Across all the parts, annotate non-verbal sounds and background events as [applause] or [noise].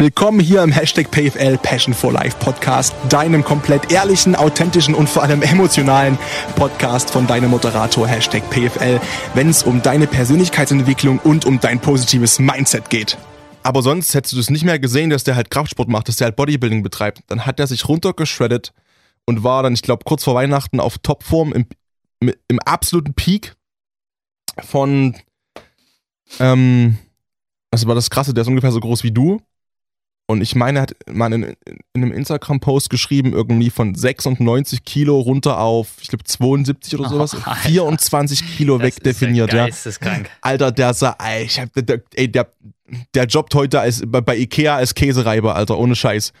Willkommen hier im Hashtag PFL Passion for Life Podcast, deinem komplett ehrlichen, authentischen und vor allem emotionalen Podcast von deinem Moderator Hashtag PFL, wenn es um deine Persönlichkeitsentwicklung und um dein positives Mindset geht. Aber sonst hättest du es nicht mehr gesehen, dass der halt Kraftsport macht, dass der halt Bodybuilding betreibt. Dann hat er sich runtergeschreddet und war dann, ich glaube, kurz vor Weihnachten auf Topform im, im absoluten Peak von, ähm, das war das Krasse, der ist ungefähr so groß wie du und ich meine, er hat mal in, in einem Instagram-Post geschrieben, irgendwie von 96 Kilo runter auf, ich glaube, 72 oder sowas. Oh, 24 Kilo das wegdefiniert, ja. Alter, der sah, ey, ich hab, der, ey, der, der jobbt heute als, bei Ikea als Käsereiber, Alter, ohne Scheiß.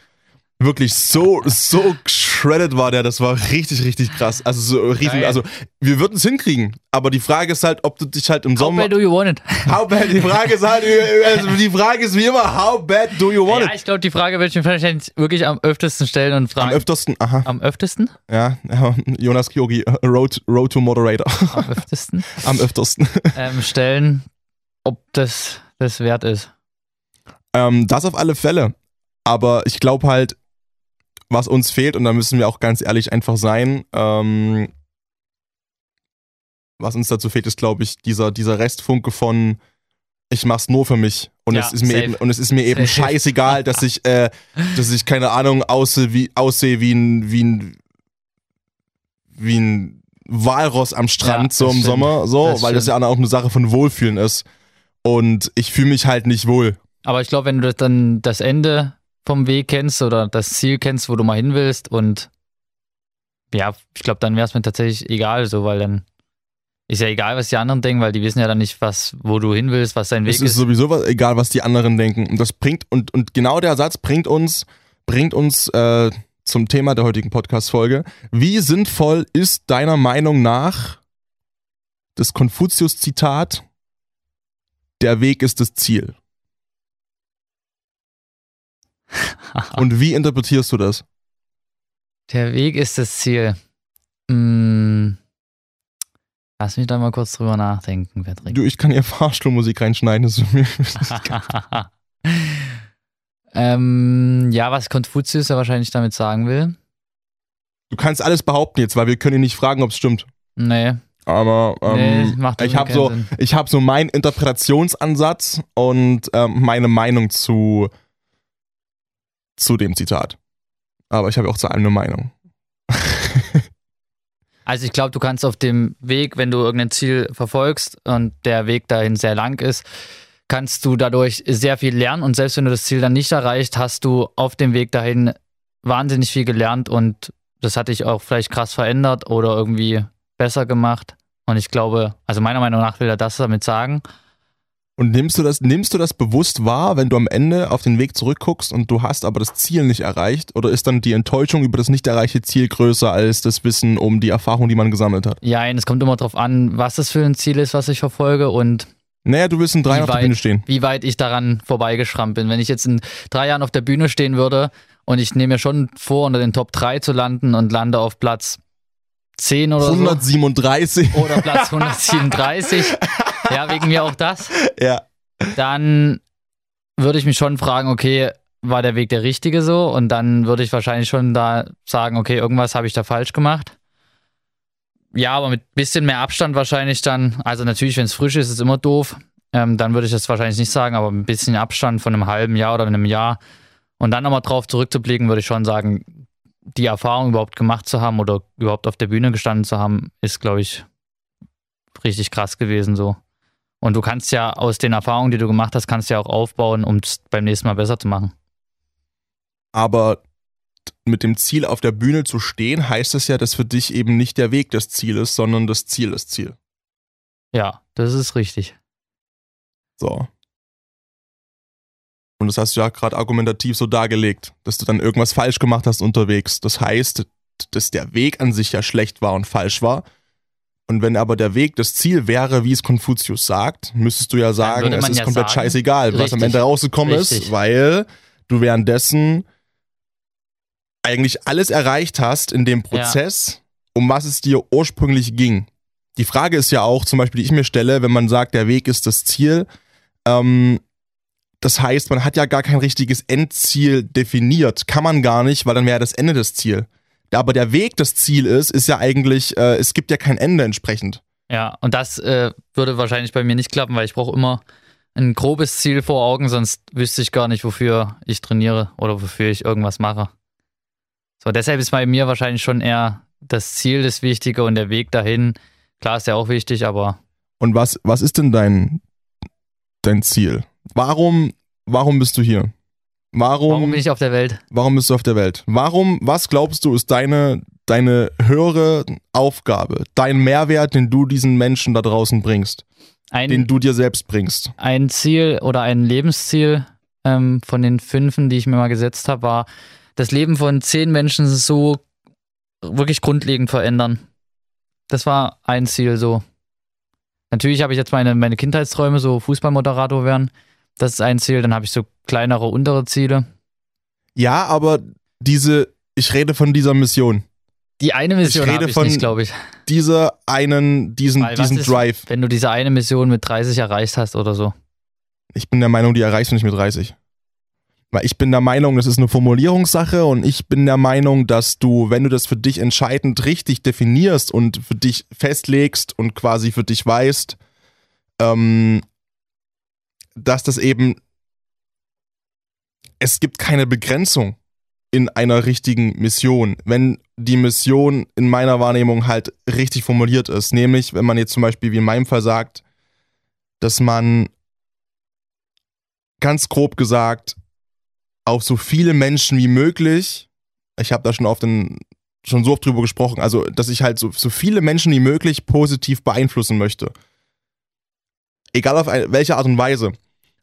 Wirklich so, so shredded war der, das war richtig, richtig krass. Also so riesen, also wir würden es hinkriegen, aber die Frage ist halt, ob du dich halt im how Sommer. How bad do you want it? [laughs] How bad, die Frage ist halt, also die Frage ist wie immer, how bad do you want ja, it? ich glaube, die Frage würde ich mir wahrscheinlich wirklich am öftesten stellen und fragen. Am öftesten, aha. Am öftesten? Ja, [laughs] Jonas Kyogi, Road, Road to Moderator. Am öftesten? [laughs] am öftesten. Ähm, stellen, ob das das wert ist. Ähm, das auf alle Fälle. Aber ich glaube halt, was uns fehlt, und da müssen wir auch ganz ehrlich einfach sein, ähm, was uns dazu fehlt, ist, glaube ich, dieser, dieser Restfunke von ich mach's nur für mich. Und ja, es ist mir eben, und es ist mir eben scheißegal, [laughs] dass ich, äh, dass ich, keine Ahnung, aussehe wie, aussehe wie ein, wie ein, wie ein Walross am Strand, ja, so im stimmt. Sommer, so, das weil stimmt. das ja auch eine Sache von Wohlfühlen ist. Und ich fühle mich halt nicht wohl. Aber ich glaube, wenn du dann das Ende vom Weg kennst oder das Ziel kennst, wo du mal hin willst und ja, ich glaube, dann wäre es mir tatsächlich egal, so, weil dann ist ja egal, was die anderen denken, weil die wissen ja dann nicht, was, wo du hin willst, was dein Weg ist. Es ist sowieso was, egal, was die anderen denken. Und das bringt, und, und genau der Satz bringt uns, bringt uns äh, zum Thema der heutigen Podcast-Folge. Wie sinnvoll ist deiner Meinung nach das Konfuzius-Zitat, der Weg ist das Ziel? Und wie interpretierst du das? Der Weg ist das Ziel. Hm. Lass mich da mal kurz drüber nachdenken, Patrick. Du, ich kann hier Fahrstuhlmusik reinschneiden. Das ist mir [laughs] ähm, ja, was Konfuzius ja wahrscheinlich damit sagen will. Du kannst alles behaupten jetzt, weil wir können ihn nicht fragen, ob es stimmt. Nee. Aber ähm, nee, ich habe so, ich habe so meinen Interpretationsansatz und ähm, meine Meinung zu zu dem Zitat. Aber ich habe auch zu allem eine Meinung. [laughs] also ich glaube, du kannst auf dem Weg, wenn du irgendein Ziel verfolgst und der Weg dahin sehr lang ist, kannst du dadurch sehr viel lernen und selbst wenn du das Ziel dann nicht erreicht, hast du auf dem Weg dahin wahnsinnig viel gelernt und das hat dich auch vielleicht krass verändert oder irgendwie besser gemacht. Und ich glaube, also meiner Meinung nach will er das damit sagen. Und nimmst du das, nimmst du das bewusst wahr, wenn du am Ende auf den Weg zurückguckst und du hast aber das Ziel nicht erreicht? Oder ist dann die Enttäuschung über das nicht erreichte Ziel größer als das Wissen um die Erfahrung, die man gesammelt hat? Ja, es kommt immer darauf an, was das für ein Ziel ist, was ich verfolge und naja, du willst in drei Jahren auf der Bühne stehen. Wie weit ich daran vorbeigeschrammt bin. Wenn ich jetzt in drei Jahren auf der Bühne stehen würde und ich nehme mir schon vor, unter den Top 3 zu landen und lande auf Platz 10 oder 137. so. Oder Platz [laughs] 137. ja, wegen mir auch das. [laughs] Ja. Dann würde ich mich schon fragen, okay, war der Weg der richtige so? Und dann würde ich wahrscheinlich schon da sagen, okay, irgendwas habe ich da falsch gemacht. Ja, aber mit bisschen mehr Abstand wahrscheinlich dann. Also natürlich, wenn es frisch ist, ist es immer doof. Ähm, dann würde ich das wahrscheinlich nicht sagen, aber ein bisschen Abstand von einem halben Jahr oder einem Jahr. Und dann nochmal drauf zurückzublicken, würde ich schon sagen, die Erfahrung überhaupt gemacht zu haben oder überhaupt auf der Bühne gestanden zu haben, ist, glaube ich, richtig krass gewesen so. Und du kannst ja aus den Erfahrungen, die du gemacht hast, kannst ja auch aufbauen, um es beim nächsten Mal besser zu machen. Aber mit dem Ziel auf der Bühne zu stehen, heißt es ja, dass für dich eben nicht der Weg das Ziel ist, sondern das Ziel das Ziel. Ja, das ist richtig. So. Und das hast du ja gerade argumentativ so dargelegt, dass du dann irgendwas falsch gemacht hast unterwegs. Das heißt, dass der Weg an sich ja schlecht war und falsch war, und wenn aber der Weg das Ziel wäre, wie es Konfuzius sagt, müsstest du ja sagen, es ist ja komplett sagen, scheißegal, richtig, was am Ende rausgekommen richtig. ist, weil du währenddessen eigentlich alles erreicht hast in dem Prozess, ja. um was es dir ursprünglich ging. Die Frage ist ja auch, zum Beispiel, die ich mir stelle, wenn man sagt, der Weg ist das Ziel, ähm, das heißt, man hat ja gar kein richtiges Endziel definiert. Kann man gar nicht, weil dann wäre das Ende das Ziel. Aber der Weg das Ziel ist, ist ja eigentlich, äh, es gibt ja kein Ende entsprechend. Ja, und das äh, würde wahrscheinlich bei mir nicht klappen, weil ich brauche immer ein grobes Ziel vor Augen, sonst wüsste ich gar nicht, wofür ich trainiere oder wofür ich irgendwas mache. So, deshalb ist bei mir wahrscheinlich schon eher das Ziel das Wichtige und der Weg dahin. Klar ist ja auch wichtig, aber. Und was, was ist denn dein, dein Ziel? Warum, warum bist du hier? Warum, warum bin ich auf der Welt? Warum bist du auf der Welt? Warum, was glaubst du, ist deine, deine höhere Aufgabe, dein Mehrwert, den du diesen Menschen da draußen bringst? Ein, den du dir selbst bringst? Ein Ziel oder ein Lebensziel ähm, von den fünfen, die ich mir mal gesetzt habe, war, das Leben von zehn Menschen so wirklich grundlegend verändern. Das war ein Ziel so. Natürlich habe ich jetzt meine, meine Kindheitsträume, so Fußballmoderator werden. Das ist ein Ziel. Dann habe ich so kleinere, untere Ziele. Ja, aber diese, ich rede von dieser Mission. Die eine Mission ich rede ich von glaube ich. Dieser einen, diesen, diesen ist, Drive. Wenn du diese eine Mission mit 30 erreicht hast oder so. Ich bin der Meinung, die erreichst du nicht mit 30. Weil ich bin der Meinung, das ist eine Formulierungssache und ich bin der Meinung, dass du, wenn du das für dich entscheidend richtig definierst und für dich festlegst und quasi für dich weißt, ähm, dass das eben, es gibt keine Begrenzung in einer richtigen Mission, wenn die Mission in meiner Wahrnehmung halt richtig formuliert ist. Nämlich, wenn man jetzt zum Beispiel wie in meinem Fall sagt, dass man ganz grob gesagt auf so viele Menschen wie möglich, ich habe da schon oft den, schon so oft drüber gesprochen, also dass ich halt so, so viele Menschen wie möglich positiv beeinflussen möchte. Egal auf welche Art und Weise.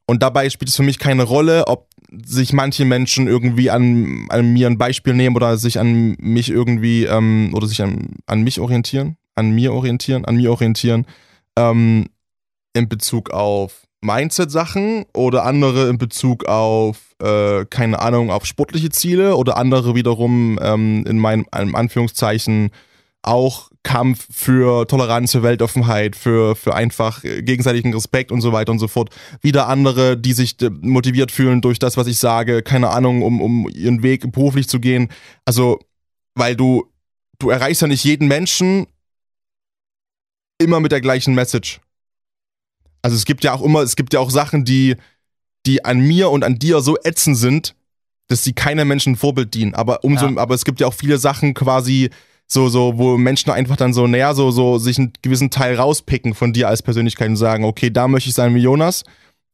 Und dabei spielt es für mich keine Rolle, ob sich manche Menschen irgendwie an, an mir ein Beispiel nehmen oder sich an mich irgendwie ähm, oder sich an, an mich orientieren, an mir orientieren, an mir orientieren, ähm, in Bezug auf Mindset-Sachen oder andere in Bezug auf, äh, keine Ahnung, auf sportliche Ziele oder andere wiederum ähm, in meinem Anführungszeichen auch Kampf für Toleranz, für Weltoffenheit, für, für einfach gegenseitigen Respekt und so weiter und so fort. Wieder andere, die sich äh, motiviert fühlen durch das, was ich sage, keine Ahnung, um, um ihren Weg beruflich zu gehen. Also, weil du, du erreichst ja nicht jeden Menschen immer mit der gleichen Message. Also es gibt ja auch immer, es gibt ja auch Sachen, die, die an mir und an dir so ätzend sind, dass sie keinem Menschen Vorbild dienen. Aber umso, ja. aber es gibt ja auch viele Sachen quasi, so, so, wo Menschen einfach dann so näher so, so sich einen gewissen Teil rauspicken von dir als Persönlichkeit und sagen, okay, da möchte ich sein wie Jonas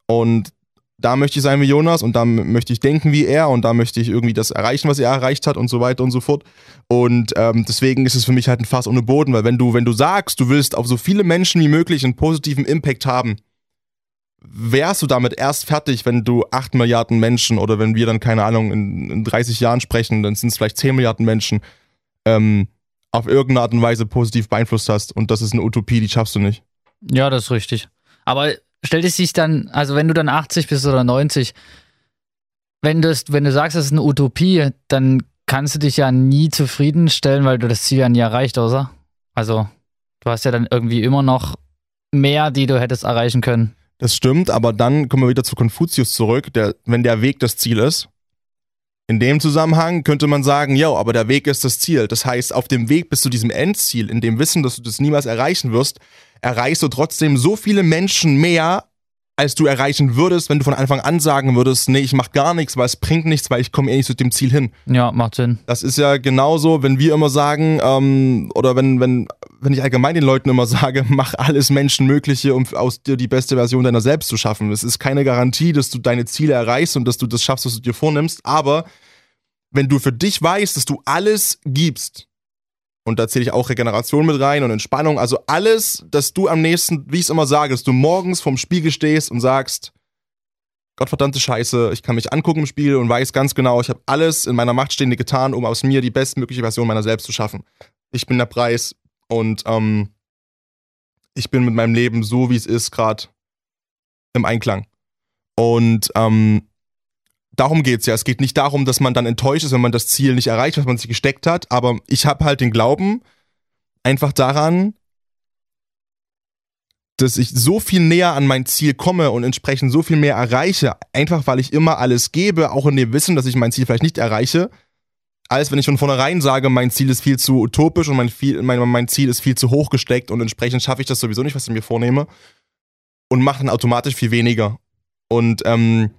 und da möchte ich sein wie Jonas und da möchte ich denken wie er und da möchte ich irgendwie das erreichen, was er erreicht hat und so weiter und so fort. Und ähm, deswegen ist es für mich halt ein Fass ohne Boden, weil wenn du, wenn du sagst, du willst auf so viele Menschen wie möglich einen positiven Impact haben, wärst du damit erst fertig, wenn du 8 Milliarden Menschen oder wenn wir dann, keine Ahnung, in, in 30 Jahren sprechen, dann sind es vielleicht 10 Milliarden Menschen, ähm, auf irgendeine Art und Weise positiv beeinflusst hast. Und das ist eine Utopie, die schaffst du nicht. Ja, das ist richtig. Aber stellt es sich dann, also wenn du dann 80 bist oder 90, wenn, das, wenn du sagst, das ist eine Utopie, dann kannst du dich ja nie zufriedenstellen, weil du das Ziel ja nie erreicht, oder? Also, du hast ja dann irgendwie immer noch mehr, die du hättest erreichen können. Das stimmt, aber dann kommen wir wieder zu Konfuzius zurück, der, wenn der Weg das Ziel ist, in dem Zusammenhang könnte man sagen, ja, aber der Weg ist das Ziel. Das heißt, auf dem Weg bis zu diesem Endziel, in dem Wissen, dass du das niemals erreichen wirst, erreichst du trotzdem so viele Menschen mehr, als du erreichen würdest, wenn du von Anfang an sagen würdest, nee, ich mach gar nichts, weil es bringt nichts, weil ich komme eh nicht zu dem Ziel hin. Ja, macht Sinn. Das ist ja genauso, wenn wir immer sagen, ähm, oder wenn, wenn, wenn ich allgemein den Leuten immer sage, [laughs] mach alles Menschenmögliche, um aus dir die beste Version deiner selbst zu schaffen. Es ist keine Garantie, dass du deine Ziele erreichst und dass du das schaffst, was du dir vornimmst, aber wenn du für dich weißt, dass du alles gibst, und da zähle ich auch Regeneration mit rein und Entspannung. Also alles, dass du am nächsten, wie ich es immer sage, dass du morgens vorm Spiegel stehst und sagst, Gottverdammte Scheiße, ich kann mich angucken im Spiegel und weiß ganz genau, ich habe alles in meiner Macht Stehende getan, um aus mir die bestmögliche Version meiner selbst zu schaffen. Ich bin der Preis und ähm, ich bin mit meinem Leben so, wie es ist, gerade im Einklang. Und ähm, darum geht's ja. Es geht nicht darum, dass man dann enttäuscht ist, wenn man das Ziel nicht erreicht, was man sich gesteckt hat. Aber ich habe halt den Glauben einfach daran, dass ich so viel näher an mein Ziel komme und entsprechend so viel mehr erreiche, einfach weil ich immer alles gebe, auch in dem Wissen, dass ich mein Ziel vielleicht nicht erreiche, als wenn ich von vornherein sage, mein Ziel ist viel zu utopisch und mein, viel, mein, mein Ziel ist viel zu hoch gesteckt und entsprechend schaffe ich das sowieso nicht, was ich mir vornehme und mache dann automatisch viel weniger. Und ähm,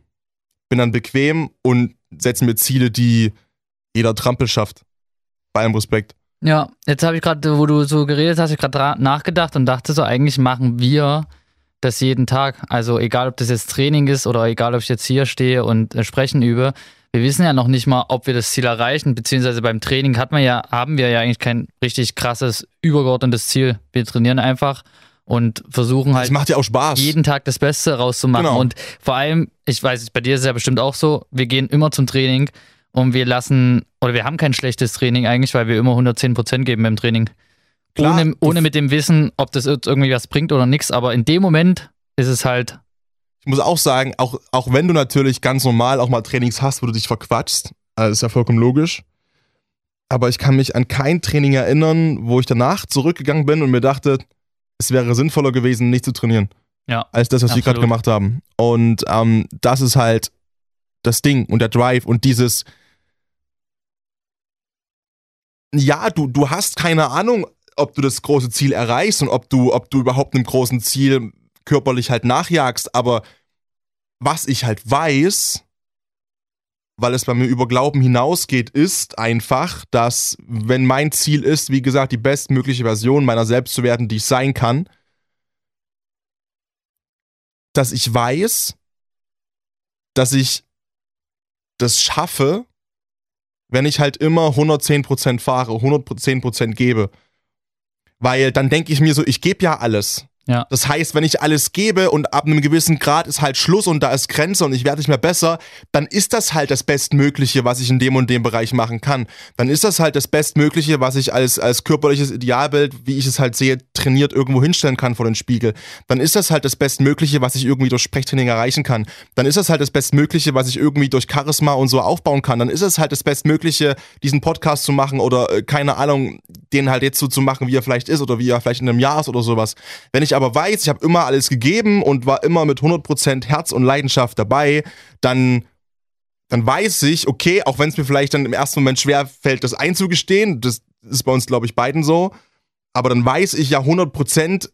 bin dann bequem und setze mir Ziele, die jeder Trampel schafft. Bei allem Respekt. Ja, jetzt habe ich gerade, wo du so geredet hast, ich gerade nachgedacht und dachte so, eigentlich machen wir das jeden Tag. Also egal, ob das jetzt Training ist oder egal, ob ich jetzt hier stehe und äh, sprechen übe. Wir wissen ja noch nicht mal, ob wir das Ziel erreichen, beziehungsweise beim Training hat man ja, haben wir ja eigentlich kein richtig krasses, übergeordnetes Ziel. Wir trainieren einfach und versuchen halt ja auch Spaß. jeden Tag das Beste rauszumachen. Genau. Und vor allem, ich weiß, bei dir ist es ja bestimmt auch so, wir gehen immer zum Training und wir lassen, oder wir haben kein schlechtes Training eigentlich, weil wir immer 110% geben beim Training. Klar, ohne, ohne mit dem Wissen, ob das irgendwie was bringt oder nichts, aber in dem Moment ist es halt, Ich muss auch sagen, auch, auch wenn du natürlich ganz normal auch mal Trainings hast, wo du dich verquatschst, also ist ja vollkommen logisch. Aber ich kann mich an kein Training erinnern, wo ich danach zurückgegangen bin und mir dachte, es wäre sinnvoller gewesen, nicht zu trainieren, ja, als das, was wir Absolut. gerade gemacht haben. Und ähm, das ist halt das Ding und der Drive und dieses. Ja, du, du hast keine Ahnung, ob du das große Ziel erreichst und ob du, ob du überhaupt einem großen Ziel körperlich halt nachjagst, aber was ich halt weiß, weil es bei mir über Glauben hinausgeht, ist einfach, dass wenn mein Ziel ist, wie gesagt, die bestmögliche Version meiner selbst zu werden, die ich sein kann, dass ich weiß, dass ich das schaffe, wenn ich halt immer 110% fahre, 110% gebe. Weil dann denke ich mir so, ich gebe ja alles. Ja. Das heißt, wenn ich alles gebe und ab einem gewissen Grad ist halt Schluss und da ist Grenze und ich werde nicht mehr besser, dann ist das halt das Bestmögliche, was ich in dem und dem Bereich machen kann. Dann ist das halt das Bestmögliche, was ich als, als körperliches Idealbild, wie ich es halt sehe, trainiert irgendwo hinstellen kann vor den Spiegel. Dann ist das halt das Bestmögliche, was ich irgendwie durch Sprechtraining erreichen kann. Dann ist das halt das Bestmögliche, was ich irgendwie durch Charisma und so aufbauen kann. Dann ist es halt das Bestmögliche, diesen Podcast zu machen oder äh, keine Ahnung, den halt jetzt so zu machen, wie er vielleicht ist oder wie er vielleicht in einem Jahr ist oder sowas. Wenn ich aber weiß, ich habe immer alles gegeben und war immer mit 100% Herz und Leidenschaft dabei, dann, dann weiß ich, okay, auch wenn es mir vielleicht dann im ersten Moment schwer fällt, das einzugestehen, das ist bei uns, glaube ich, beiden so, aber dann weiß ich ja 100%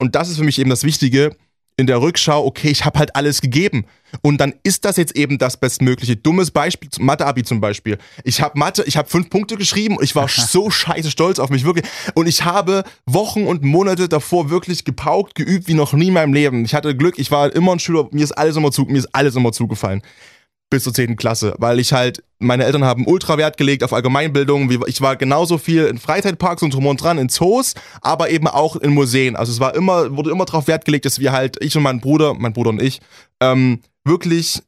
und das ist für mich eben das Wichtige, in der Rückschau, okay, ich habe halt alles gegeben. Und dann ist das jetzt eben das Bestmögliche. Dummes Beispiel, Mathe-Abi zum Beispiel. Ich habe Mathe, ich habe fünf Punkte geschrieben und ich war [laughs] so scheiße stolz auf mich, wirklich. Und ich habe Wochen und Monate davor wirklich gepaukt, geübt wie noch nie in meinem Leben. Ich hatte Glück, ich war immer ein Schüler, mir ist alles immer, zu, mir ist alles immer zugefallen. Bis zur 10. Klasse, weil ich halt, meine Eltern haben ultra Wert gelegt auf Allgemeinbildung. Ich war genauso viel in Freizeitparks und drum und dran, in Zoos, aber eben auch in Museen. Also es war immer, wurde immer darauf Wert gelegt, dass wir halt, ich und mein Bruder, mein Bruder und ich, ähm, wirklich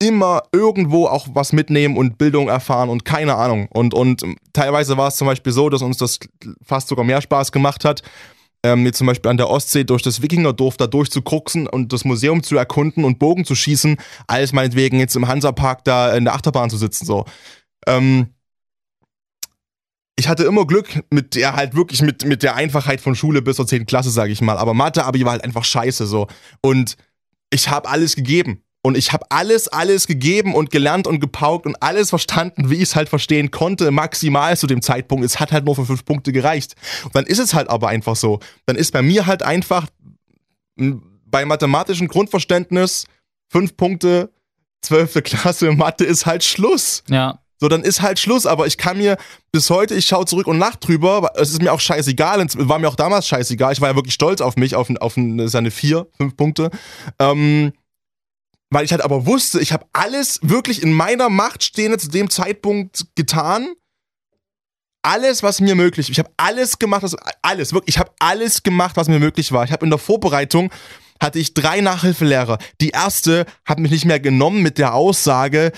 immer irgendwo auch was mitnehmen und Bildung erfahren und keine Ahnung. Und, und teilweise war es zum Beispiel so, dass uns das fast sogar mehr Spaß gemacht hat, ähm, jetzt zum Beispiel an der Ostsee durch das Wikingerdorf da durchzukruxen und das Museum zu erkunden und Bogen zu schießen, als meinetwegen jetzt im Hansapark da in der Achterbahn zu sitzen. So. Ähm, ich hatte immer Glück mit der halt wirklich mit, mit der Einfachheit von Schule bis zur 10. Klasse, sage ich mal. Aber Mathe-Abi war halt einfach scheiße so. Und ich habe alles gegeben. Und ich habe alles, alles gegeben und gelernt und gepaukt und alles verstanden, wie ich es halt verstehen konnte, maximal zu dem Zeitpunkt. Es hat halt nur für fünf Punkte gereicht. Und dann ist es halt aber einfach so. Dann ist bei mir halt einfach m, bei mathematischem Grundverständnis fünf Punkte, zwölfte Klasse, Mathe ist halt Schluss. Ja. So, dann ist halt Schluss, aber ich kann mir bis heute, ich schaue zurück und lach drüber, es ist mir auch scheißegal, es war mir auch damals scheißegal, ich war ja wirklich stolz auf mich, auf, auf seine vier, fünf Punkte, ähm, weil ich halt aber wusste, ich habe alles wirklich in meiner Macht stehende zu dem Zeitpunkt getan, alles, was mir möglich, ich habe alles gemacht, was, alles, wirklich, ich habe alles gemacht, was mir möglich war. Ich habe in der Vorbereitung hatte ich drei Nachhilfelehrer. Die erste hat mich nicht mehr genommen mit der Aussage,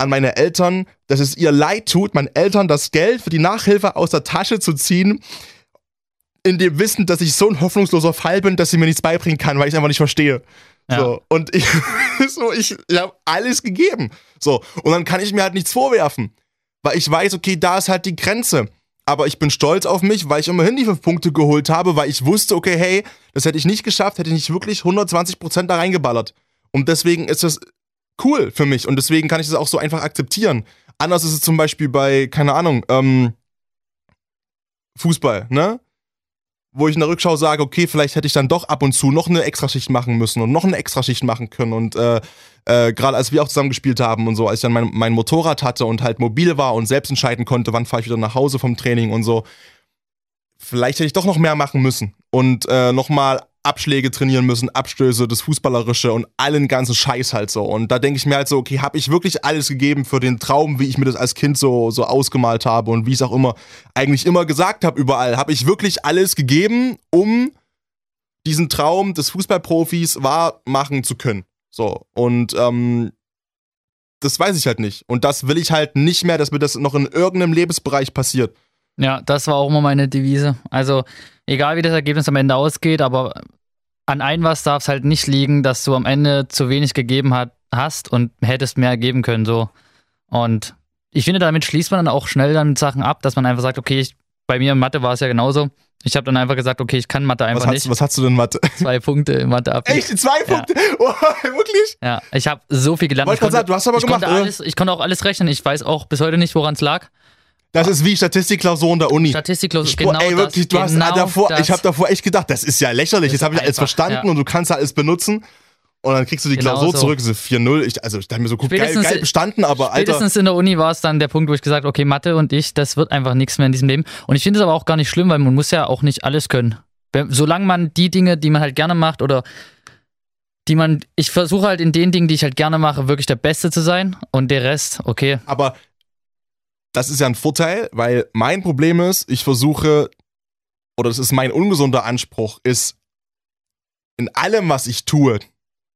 an meine Eltern, dass es ihr leid tut, meinen Eltern das Geld für die Nachhilfe aus der Tasche zu ziehen, in dem Wissen, dass ich so ein hoffnungsloser Fall bin, dass sie mir nichts beibringen kann, weil ich es einfach nicht verstehe. Ja. So, und ich, [laughs] so, ich, ich habe alles gegeben. So, und dann kann ich mir halt nichts vorwerfen, weil ich weiß, okay, da ist halt die Grenze. aber ich bin stolz auf mich, weil ich immerhin die fünf Punkte geholt habe, weil ich wusste, okay, hey, das hätte ich nicht geschafft, hätte ich nicht wirklich 120% da reingeballert. Und deswegen ist das cool für mich und deswegen kann ich das auch so einfach akzeptieren. Anders ist es zum Beispiel bei, keine Ahnung, ähm, Fußball, ne? Wo ich in der Rückschau sage, okay, vielleicht hätte ich dann doch ab und zu noch eine Extraschicht machen müssen und noch eine Extraschicht machen können. Und äh, äh, gerade als wir auch zusammen gespielt haben und so, als ich dann mein, mein Motorrad hatte und halt mobil war und selbst entscheiden konnte, wann fahre ich wieder nach Hause vom Training und so, vielleicht hätte ich doch noch mehr machen müssen und äh, nochmal Abschläge trainieren müssen, Abstöße, das Fußballerische und allen ganzen Scheiß halt so. Und da denke ich mir halt so, okay, habe ich wirklich alles gegeben für den Traum, wie ich mir das als Kind so, so ausgemalt habe und wie ich es auch immer eigentlich immer gesagt habe überall. Habe ich wirklich alles gegeben, um diesen Traum des Fußballprofis wahr machen zu können. So. Und ähm, das weiß ich halt nicht. Und das will ich halt nicht mehr, dass mir das noch in irgendeinem Lebensbereich passiert. Ja, das war auch immer meine Devise. Also, egal wie das Ergebnis am Ende ausgeht, aber an ein was darf es halt nicht liegen, dass du am Ende zu wenig gegeben hat, hast und hättest mehr geben können. So. Und ich finde, damit schließt man dann auch schnell dann Sachen ab, dass man einfach sagt, okay, ich, bei mir in Mathe war es ja genauso. Ich habe dann einfach gesagt, okay, ich kann Mathe einfach was nicht. was hast du denn Mathe? [laughs] Zwei Punkte in Mathe ab. Echt? Zwei Punkte? [laughs] Ja. Oh, wirklich? Ja, ich habe so viel gelernt. Wollte ich sagen, du hast aber ich gemacht, konnte alles, Ich konnte auch alles rechnen. Ich weiß auch bis heute nicht, woran es lag. Das ist wie Statistikklausur in der Uni. Statistikklausur, Spro genau Ey, wirklich, das, du hast genau davor, das. ich habe davor echt gedacht, das ist ja lächerlich. Jetzt habe ich alles verstanden ja. und du kannst alles benutzen. Und dann kriegst du die Genau Klausur so. zurück, so 4-0. Ich, also ich dachte mir so, gut, geil, geil bestanden, aber Alter. Spätestens in der Uni war es dann der Punkt, wo ich gesagt habe, okay, Mathe und ich, das wird einfach nichts mehr in diesem Leben. Und ich finde es aber auch gar nicht schlimm, weil man muss ja auch nicht alles können. Wenn- Solange man die Dinge, die man halt gerne macht oder die man, ich versuche halt in den Dingen, die ich halt gerne mache, wirklich der Beste zu sein und der Rest, okay, Aber das ist ja ein Vorteil, weil mein Problem ist, ich versuche, oder das ist mein ungesunder Anspruch, ist in allem, was ich tue,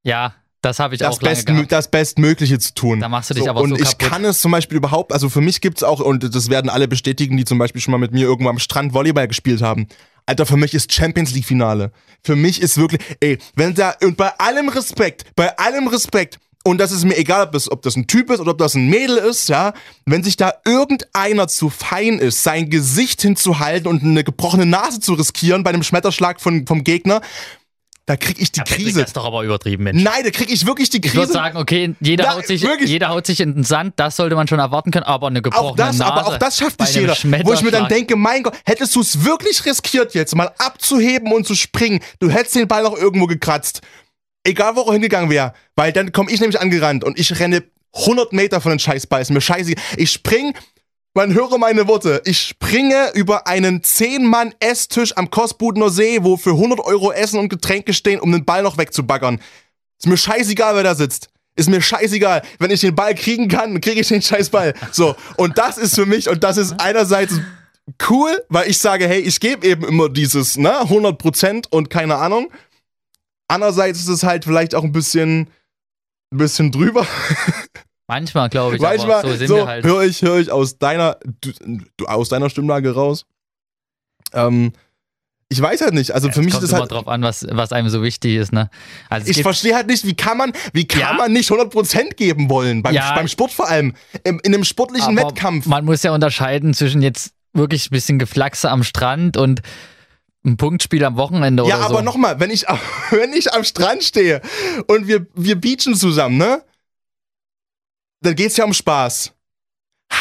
ja, das habe ich das, auch lange Best, gehabt. das Bestmögliche zu tun. Da machst du dich So, aber und so ich kaputt. kann es zum Beispiel überhaupt, also für mich gibt es auch, und das werden alle bestätigen, die zum Beispiel schon mal mit mir irgendwo am Strand Volleyball gespielt haben. Alter, für mich ist Champions League Finale. Für mich ist wirklich, ey, wenn da, und bei allem Respekt, bei allem Respekt, und das ist mir egal, ob das, ob das ein Typ ist oder ob das ein Mädel ist, ja, wenn sich da irgendeiner zu fein ist, sein Gesicht hinzuhalten und eine gebrochene Nase zu riskieren bei einem Schmetterschlag von, vom Gegner, da krieg ich die Ja, Krise. Das ist doch aber übertrieben, Mensch. Nein, da krieg ich wirklich die Ich würde Krise. sagen, okay, jeder, Na, haut sich, wirklich. jeder haut sich in den Sand, das sollte man schon erwarten können, aber eine gebrochene Auch das, Nase aber auch das schafft nicht jeder. Wo ich mir dann denke, mein Gott, hättest du es wirklich riskiert, jetzt mal abzuheben und zu springen, du hättest den Ball noch irgendwo gekratzt. Egal, wo er hingegangen wäre. Weil dann komme ich nämlich angerannt und ich renne 100 Meter von den Scheißball. Ist mir scheiße. Ich spring, man höre meine Worte, ich springe über einen 10-Mann-Esstisch am Kostbudener See, wo für 100 Euro Essen und Getränke stehen, um den Ball noch wegzubaggern. Ist mir scheißegal, wer da sitzt. Ist mir scheißegal. Wenn ich den Ball kriegen kann, kriege ich den scheiß Ball. So. Und das ist für mich, und das ist einerseits cool, weil ich sage, hey, ich gebe eben immer dieses, ne, 100% und keine Ahnung. Andererseits ist es halt vielleicht auch ein bisschen, ein bisschen drüber. [laughs] Manchmal, glaube ich, Manchmal, so sind so, wir halt. höre ich, höre ich aus deiner, du, aus deiner Stimmlage raus. Ähm, ich weiß halt nicht. Also für mich Kommt ist immer halt, drauf an, was, was einem so wichtig ist, ne? Also es ich verstehe halt nicht, wie kann man, wie kann Ja. man nicht 100% geben wollen? Beim, Ja. beim Sport vor allem. Im, in einem sportlichen aber Wettkampf. Man muss ja unterscheiden zwischen jetzt wirklich ein bisschen Geflaxe am Strand und ein Punktspiel am Wochenende Ja, oder so. aber nochmal, wenn ich, [laughs] wenn ich am Strand stehe und wir, wir beachen zusammen, ne? Dann geht's ja um Spaß.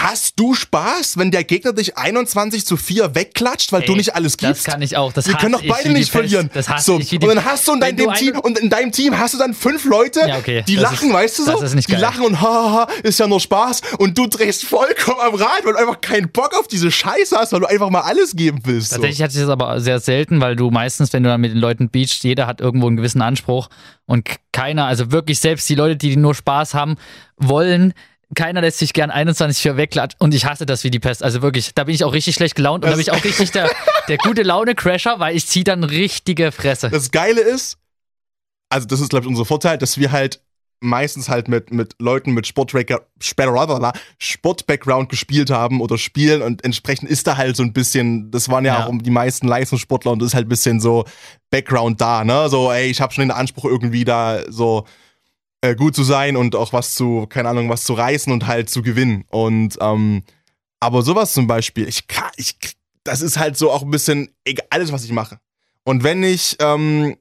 Hast du Spaß, wenn der Gegner dich 21 zu 4 wegklatscht, weil du Ey, nicht alles Das gibst? kann ich auch. Das wir können doch beide die nicht Pest. verlieren. Das hasse so, ich und die dann hast du in deinem, du Team und in deinem Team hast du dann fünf Leute, Ja, okay. die Das lachen, ist- weißt du so? das ist nicht die geil. lachen und hahaha, ist ja nur Spaß und du drehst vollkommen am Rad, weil du einfach keinen Bock auf diese Scheiße hast, weil du einfach mal alles geben willst. So. Tatsächlich hatte ich das aber sehr selten, weil du meistens, wenn du dann mit den Leuten beachst, jeder hat irgendwo einen gewissen Anspruch und keiner, also wirklich selbst die Leute, die nur Spaß haben wollen, keiner lässt sich gern 21 für wegklatschen und ich hasse das wie die Pest. Also wirklich, da bin ich auch richtig schlecht gelaunt und da bin ich auch richtig der, der gute Laune-Crasher, weil ich ziehe dann richtige Fresse. Das Geile ist, also das ist, glaube ich, unser Vorteil, dass wir halt meistens halt mit, mit Leuten mit Sport-Background Sport gespielt haben oder spielen und entsprechend ist da halt so ein bisschen, das waren ja, Ja. auch die meisten Leistungssportler und das ist halt ein bisschen so Background da, ne? So, ey, ich habe schon den Anspruch irgendwie da so äh, gut zu sein und auch was zu, keine Ahnung, was zu reißen und halt zu gewinnen. Und ähm, Aber sowas zum Beispiel, ich kann, ich, das ist halt so auch ein bisschen egal, alles, was ich mache. Und wenn ich ähm,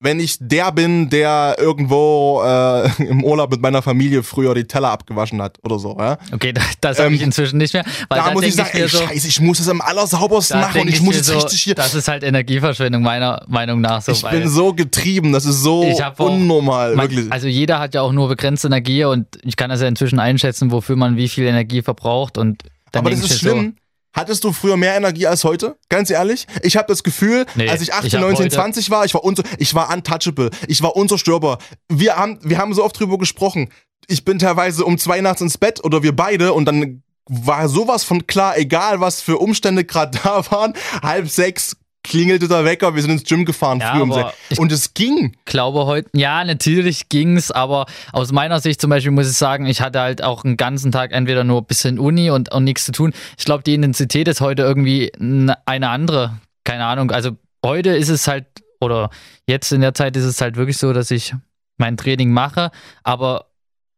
wenn ich der bin, der irgendwo äh, [laughs] im Urlaub mit meiner Familie früher die Teller abgewaschen hat oder so. Ja? Okay, das, das habe ähm, ich inzwischen nicht mehr. Weil da, da muss ich sagen, ich ey, so, scheiße, ich muss es am allersaubersten machen und ich, ich muss es so, richtig hier. Das ist halt Energieverschwendung meiner Meinung nach. So, ich bin so getrieben, das ist so unnormal, man, wirklich. Also jeder hat ja auch nur begrenzte Energie und ich kann das ja inzwischen einschätzen, wofür man wie viel Energie verbraucht und dann Aber das ist schlimm. So, Hattest du früher mehr Energie als heute? Ganz ehrlich? Ich habe das Gefühl, nee, als ich 18, ich 19, 20 war, ich war, unser, ich war untouchable. Ich war unzerstörbar. Wir haben, wir haben so oft drüber gesprochen. Ich bin teilweise um zwei nachts ins Bett oder wir beide und dann war sowas von klar, egal was für Umstände gerade [laughs] da waren. Halb sechs klingelte der Wecker, wir sind ins Gym gefahren ja, früh um sechs. Und es ging. glaube heute, ja, natürlich ging's, aber aus meiner Sicht zum Beispiel muss ich sagen, ich hatte halt auch einen ganzen Tag entweder nur ein bisschen Uni und, und nichts zu tun. Ich glaube, die Intensität ist heute irgendwie eine andere. Keine Ahnung. Also heute ist es halt, oder jetzt in der Zeit ist es halt wirklich so, dass ich mein Training mache, aber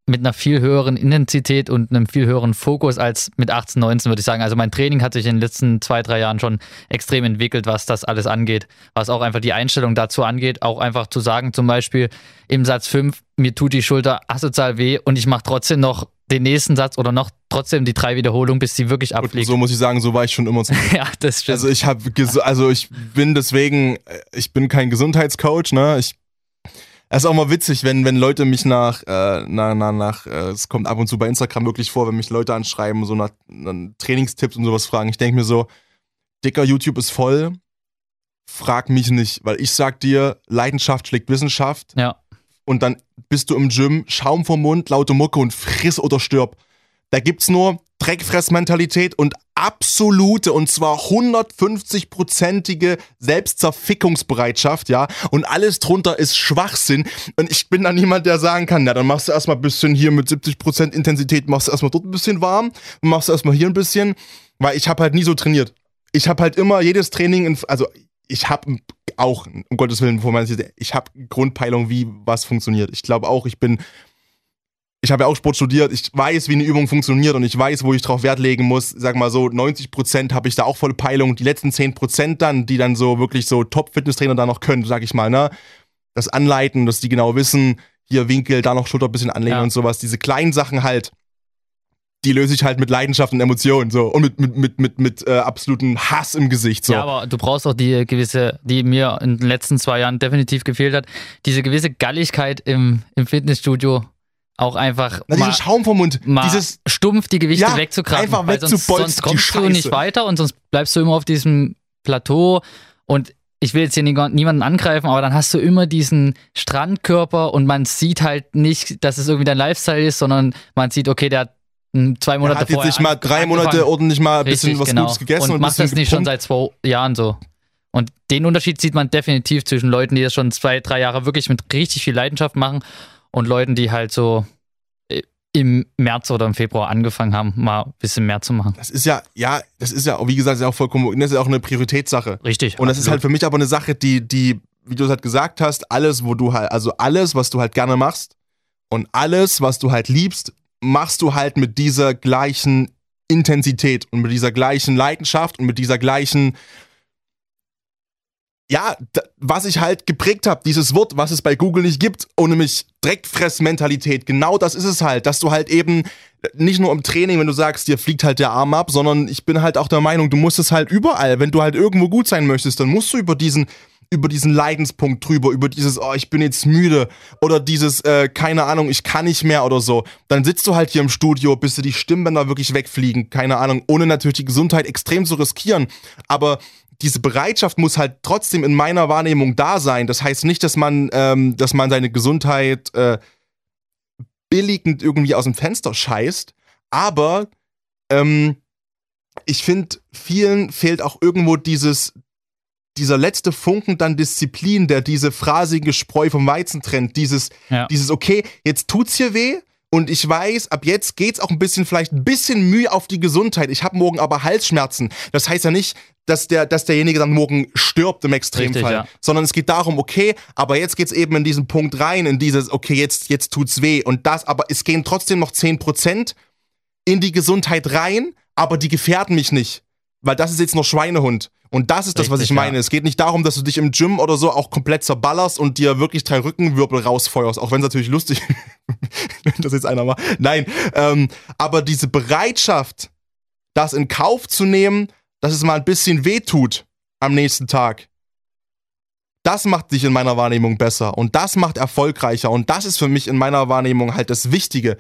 mit einer viel höheren Intensität und einem viel höheren Fokus als mit 18, 19, würde ich sagen. Also mein Training hat sich in den letzten zwei, drei Jahren schon extrem entwickelt, was das alles angeht. Was auch einfach die Einstellung dazu angeht, auch einfach zu sagen, zum Beispiel im Satz 5, mir tut die Schulter asozial weh und ich mache trotzdem noch den nächsten Satz oder noch trotzdem die drei Wiederholungen, bis sie wirklich abfliegt. so muss ich sagen, so war ich schon immer. [laughs] ja, das stimmt. Also ich habe, also ich bin deswegen, ich bin kein Gesundheitscoach, ne? Ich es ist auch mal witzig, wenn, wenn Leute mich nach, äh, nach, nach, nach äh, es kommt ab und zu bei Instagram wirklich vor, wenn mich Leute anschreiben, so nach, nach Trainingstipps und sowas fragen. Ich denke mir so, dicker YouTube ist voll, frag mich nicht, weil ich sag dir, Leidenschaft schlägt Wissenschaft. Ja. Und dann bist du im Gym, Schaum vom Mund, laute Mucke und friss oder stirb. Da gibt's nur Dreckfressmentalität und absolute und zwar 150-prozentige Selbstzerfickungsbereitschaft, ja. Und alles drunter ist Schwachsinn. Und ich bin dann niemand, der sagen kann, na, dann machst du erstmal ein bisschen hier mit 70% Intensität, machst du erstmal dort ein bisschen warm, machst du erstmal hier ein bisschen, weil ich habe halt nie so trainiert. Ich habe halt immer jedes Training, in, also ich habe auch, um Gottes Willen, bevor man sieht, ich habe Grundpeilung, wie was funktioniert. Ich glaube auch, ich bin ich habe ja auch Sport studiert, ich weiß, wie eine Übung funktioniert und ich weiß, wo ich drauf Wert legen muss. Sag mal so, 90 Prozent habe ich da auch volle Peilung. Die letzten 10 Prozent dann, die dann so wirklich so Top-Fitnesstrainer da noch können, sag ich mal, ne? Das Anleiten, dass die genau wissen, hier Winkel, da noch Schulter ein bisschen anlegen ja. und sowas. Diese kleinen Sachen halt, die löse ich halt mit Leidenschaft und Emotionen so und mit, mit, mit, mit, mit äh, absolutem Hass im Gesicht. So. Ja, aber du brauchst auch die gewisse, die mir in den letzten zwei Jahren definitiv gefehlt hat, diese gewisse Galligkeit im, im Fitnessstudio auch einfach Na, mal, Schaum vom Mund, dieses stumpf die Gewichte ja, wegzukratzen, einfach weil sonst, sonst kommst du nicht weiter und sonst bleibst du immer auf diesem Plateau und ich will jetzt hier niemanden angreifen, aber dann hast du immer diesen Strandkörper und man sieht halt nicht, dass es irgendwie dein Lifestyle ist, sondern man sieht, okay, der hat zwei Monate er hat jetzt sich mal drei Monate ordentlich mal ein bisschen Richtig, was genau. Gutes gegessen und, und macht das nicht schon seit zwei Jahren so. Und den Unterschied sieht man definitiv zwischen Leuten, die das schon zwei, drei Jahre wirklich mit richtig viel Leidenschaft machen und Leuten, die halt so äh, im März oder im Februar angefangen haben, mal ein bisschen mehr zu machen. Das ist ja, ja, das ist ja, wie gesagt, ist ja auch vollkommen, das ist ja auch eine Prioritätssache. Richtig. Und das ist halt für mich aber eine Sache, die, die, wie du es halt gesagt hast, alles, wo du halt, also alles, was du halt gerne machst und alles, was du halt liebst, machst du halt mit dieser gleichen Intensität und mit dieser gleichen Leidenschaft und mit dieser gleichen ja, was ich halt geprägt habe, dieses Wort, was es bei Google nicht gibt, ohne mich Dreckfressmentalität, genau das ist es halt, dass du halt eben nicht nur im Training, wenn du sagst, dir fliegt halt der Arm ab, sondern ich bin halt auch der Meinung, du musst es halt überall, wenn du halt irgendwo gut sein möchtest, dann musst du über diesen über diesen Leidenspunkt drüber, über dieses, oh, ich bin jetzt müde oder dieses, äh, keine Ahnung, ich kann nicht mehr oder so. Dann sitzt du halt hier im Studio, bis dir die Stimmbänder wirklich wegfliegen, keine Ahnung, ohne natürlich die Gesundheit extrem zu riskieren. Aber diese Bereitschaft muss halt trotzdem in meiner Wahrnehmung da sein. Das heißt nicht, dass man, ähm, dass man seine Gesundheit äh, billigend irgendwie aus dem Fenster scheißt, aber ähm, ich finde, vielen fehlt auch irgendwo dieses, dieser letzte Funken dann Disziplin, der diese phrasige Spreu vom Weizen trennt. Dieses, ja. dieses, okay, jetzt tut's hier weh, und ich weiß, ab jetzt geht's auch ein bisschen, vielleicht ein bisschen Mühe auf die Gesundheit. Ich habe morgen aber Halsschmerzen. Das heißt ja nicht, dass, der, dass derjenige dann morgen stirbt im Extremfall. Richtig, ja. Sondern es geht darum, okay, aber jetzt geht's eben in diesen Punkt rein, in dieses, okay, jetzt, jetzt tut's weh. Und das, aber es gehen trotzdem noch 10 Prozent in die Gesundheit rein, aber die gefährden mich nicht. Weil das ist jetzt noch Schweinehund. Und das ist das, was ich Richtig, meine. ja. Es geht nicht darum, dass du dich im Gym oder so auch komplett zerballerst und dir wirklich drei Rückenwirbel rausfeuerst. Auch wenn es natürlich lustig [laughs] wenn das jetzt einer macht. Nein, ähm, aber diese Bereitschaft, das in Kauf zu nehmen, dass es mal ein bisschen wehtut am nächsten Tag. Das macht dich in meiner Wahrnehmung besser und das macht erfolgreicher und das ist für mich in meiner Wahrnehmung halt das Wichtige.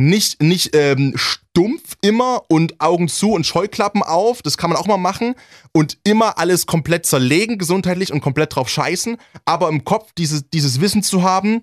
Nicht, nicht ähm, stumpf immer und Augen zu und Scheuklappen auf, das kann man auch mal machen und immer alles komplett zerlegen, gesundheitlich und komplett drauf scheißen, aber im Kopf dieses, dieses Wissen zu haben,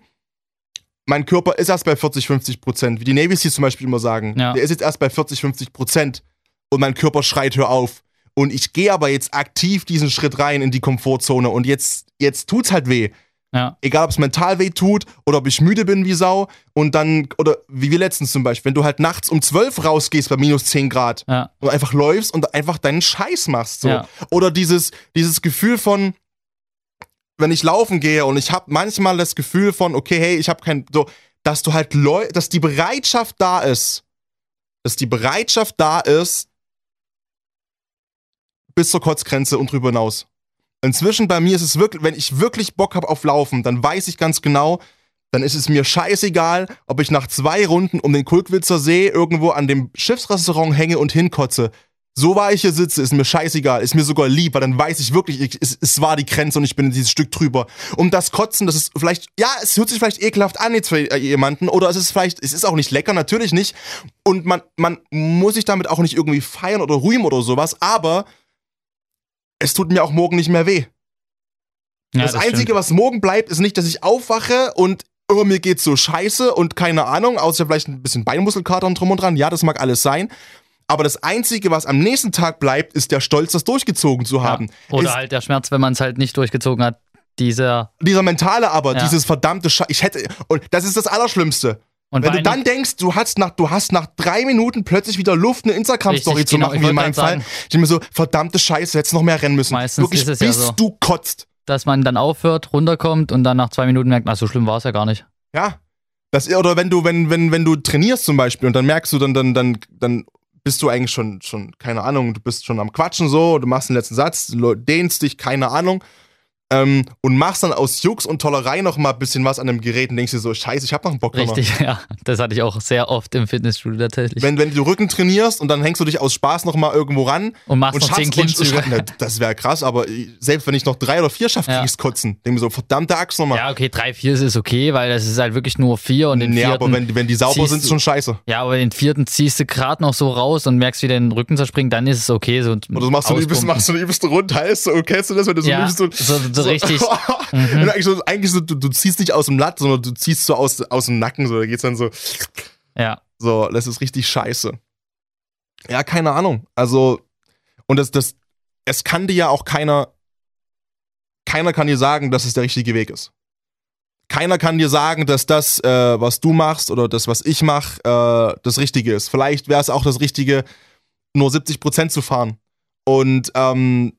mein Körper ist erst bei 40, 50 Prozent, wie die Navy Seals zum Beispiel immer sagen. Ja. Der ist jetzt erst bei 40, 50 Prozent und mein Körper schreit, hör auf. Und ich gehe aber jetzt aktiv diesen Schritt rein in die Komfortzone und jetzt, jetzt tut's halt weh. Ja. Egal, ob es mental weh tut oder ob ich müde bin wie Sau und dann, oder wie wir letztens zum Beispiel, wenn du halt nachts um 12 rausgehst bei minus 10 Grad Ja. und einfach läufst und einfach deinen Scheiß machst. So. Ja. Oder dieses, dieses Gefühl von, wenn ich laufen gehe und ich habe manchmal das Gefühl von, okay, hey, ich habe kein, so, dass du halt, läu dass die Bereitschaft da ist, dass die Bereitschaft da ist, bis zur Kotzgrenze und drüber hinaus. Inzwischen bei mir ist es wirklich, wenn ich wirklich Bock habe auf Laufen, dann weiß ich ganz genau, dann ist es mir scheißegal, ob ich nach zwei Runden um den Kulkwitzer See irgendwo an dem Schiffsrestaurant hänge und hinkotze. So war ich hier sitze, ist mir scheißegal, ist mir sogar lieb, weil dann weiß ich wirklich, ich, es, es war die Grenze und ich bin in dieses Stück drüber. Und das Kotzen, das ist vielleicht, ja, es hört sich vielleicht ekelhaft an jetzt für äh, jemanden oder es ist vielleicht, es ist auch nicht lecker, natürlich nicht. Und man, man muss sich damit auch nicht irgendwie feiern oder rühmen oder sowas, aber es tut mir auch morgen nicht mehr weh. Ja, das, Einzige, stimmt. was morgen bleibt, ist nicht, dass ich aufwache und oh, mir geht's so scheiße und keine Ahnung, außer vielleicht ein bisschen Beinmuskelkater und drum und dran. Ja, das mag alles sein. Aber das Einzige, was am nächsten Tag bleibt, ist der Stolz, das durchgezogen zu haben. Ja. Oder ist halt der Schmerz, wenn man es halt nicht durchgezogen hat. Dieser. dieser mentale aber, Ja. dieses verdammte Scheiß. Ich hätte, und das ist das Allerschlimmste. Und Wenn du dann denkst, du hast nach, du hast nach drei Minuten plötzlich wieder Luft, eine Instagram-Story zu genau, machen, wie in meinem Fall. Ich denke mir so, verdammte Scheiße, hättest noch mehr rennen müssen. Meistens Wirklich, ist es ja bis so. du kotzt. dass man dann aufhört, runterkommt und dann nach zwei Minuten merkt, ach, so schlimm war es ja gar nicht. Ja. Das, oder wenn du, wenn, wenn, wenn du trainierst zum Beispiel und dann merkst du, dann, dann, dann, dann bist du eigentlich schon, schon, keine Ahnung, du bist schon am Quatschen so, du machst den letzten Satz, dehnst dich, keine Ahnung. Ähm, und machst dann aus Jux und Tollerei noch mal ein bisschen was an dem Gerät und denkst dir so, scheiße, ich hab noch einen Bock noch. Richtig, [laughs] ja. Das hatte ich auch sehr oft im Fitnessstudio tatsächlich. Wenn, wenn du Rücken trainierst und dann hängst du dich aus Spaß noch mal irgendwo ran und machst und noch schaffst und, Klimmzüge. und, und, das wäre krass, aber selbst wenn ich noch drei oder vier schaffe, Ja. krieg ich's kotzen. Denk mir so, verdammte Axt nochmal. Ja, okay, drei, vier ist okay, weil das ist halt wirklich nur vier und den nee, vierten. aber wenn, wenn die sauber sind, ist schon scheiße. ja, aber den vierten ziehst du gerade noch so raus und merkst, wie den Rücken zerspringt, dann ist es okay. So Oder du machst so auspumpen. machst so einen übelsten Rundhals, so, kennst du das, wenn du so Ja, übelst so, so, so richtig. [laughs] Mhm. Eigentlich so, eigentlich so du, du ziehst nicht aus dem Latt, sondern du ziehst so aus, aus dem Nacken, so, da geht's dann so, Ja, so, das ist richtig scheiße. Ja, keine Ahnung. Also, und das, das, es kann dir ja auch keiner, keiner kann dir sagen, dass es der richtige Weg ist. Keiner kann dir sagen, dass das, äh, was du machst oder das, was ich mache, äh, das Richtige ist. Vielleicht wäre es auch das Richtige, nur 70% zu fahren. Und ähm,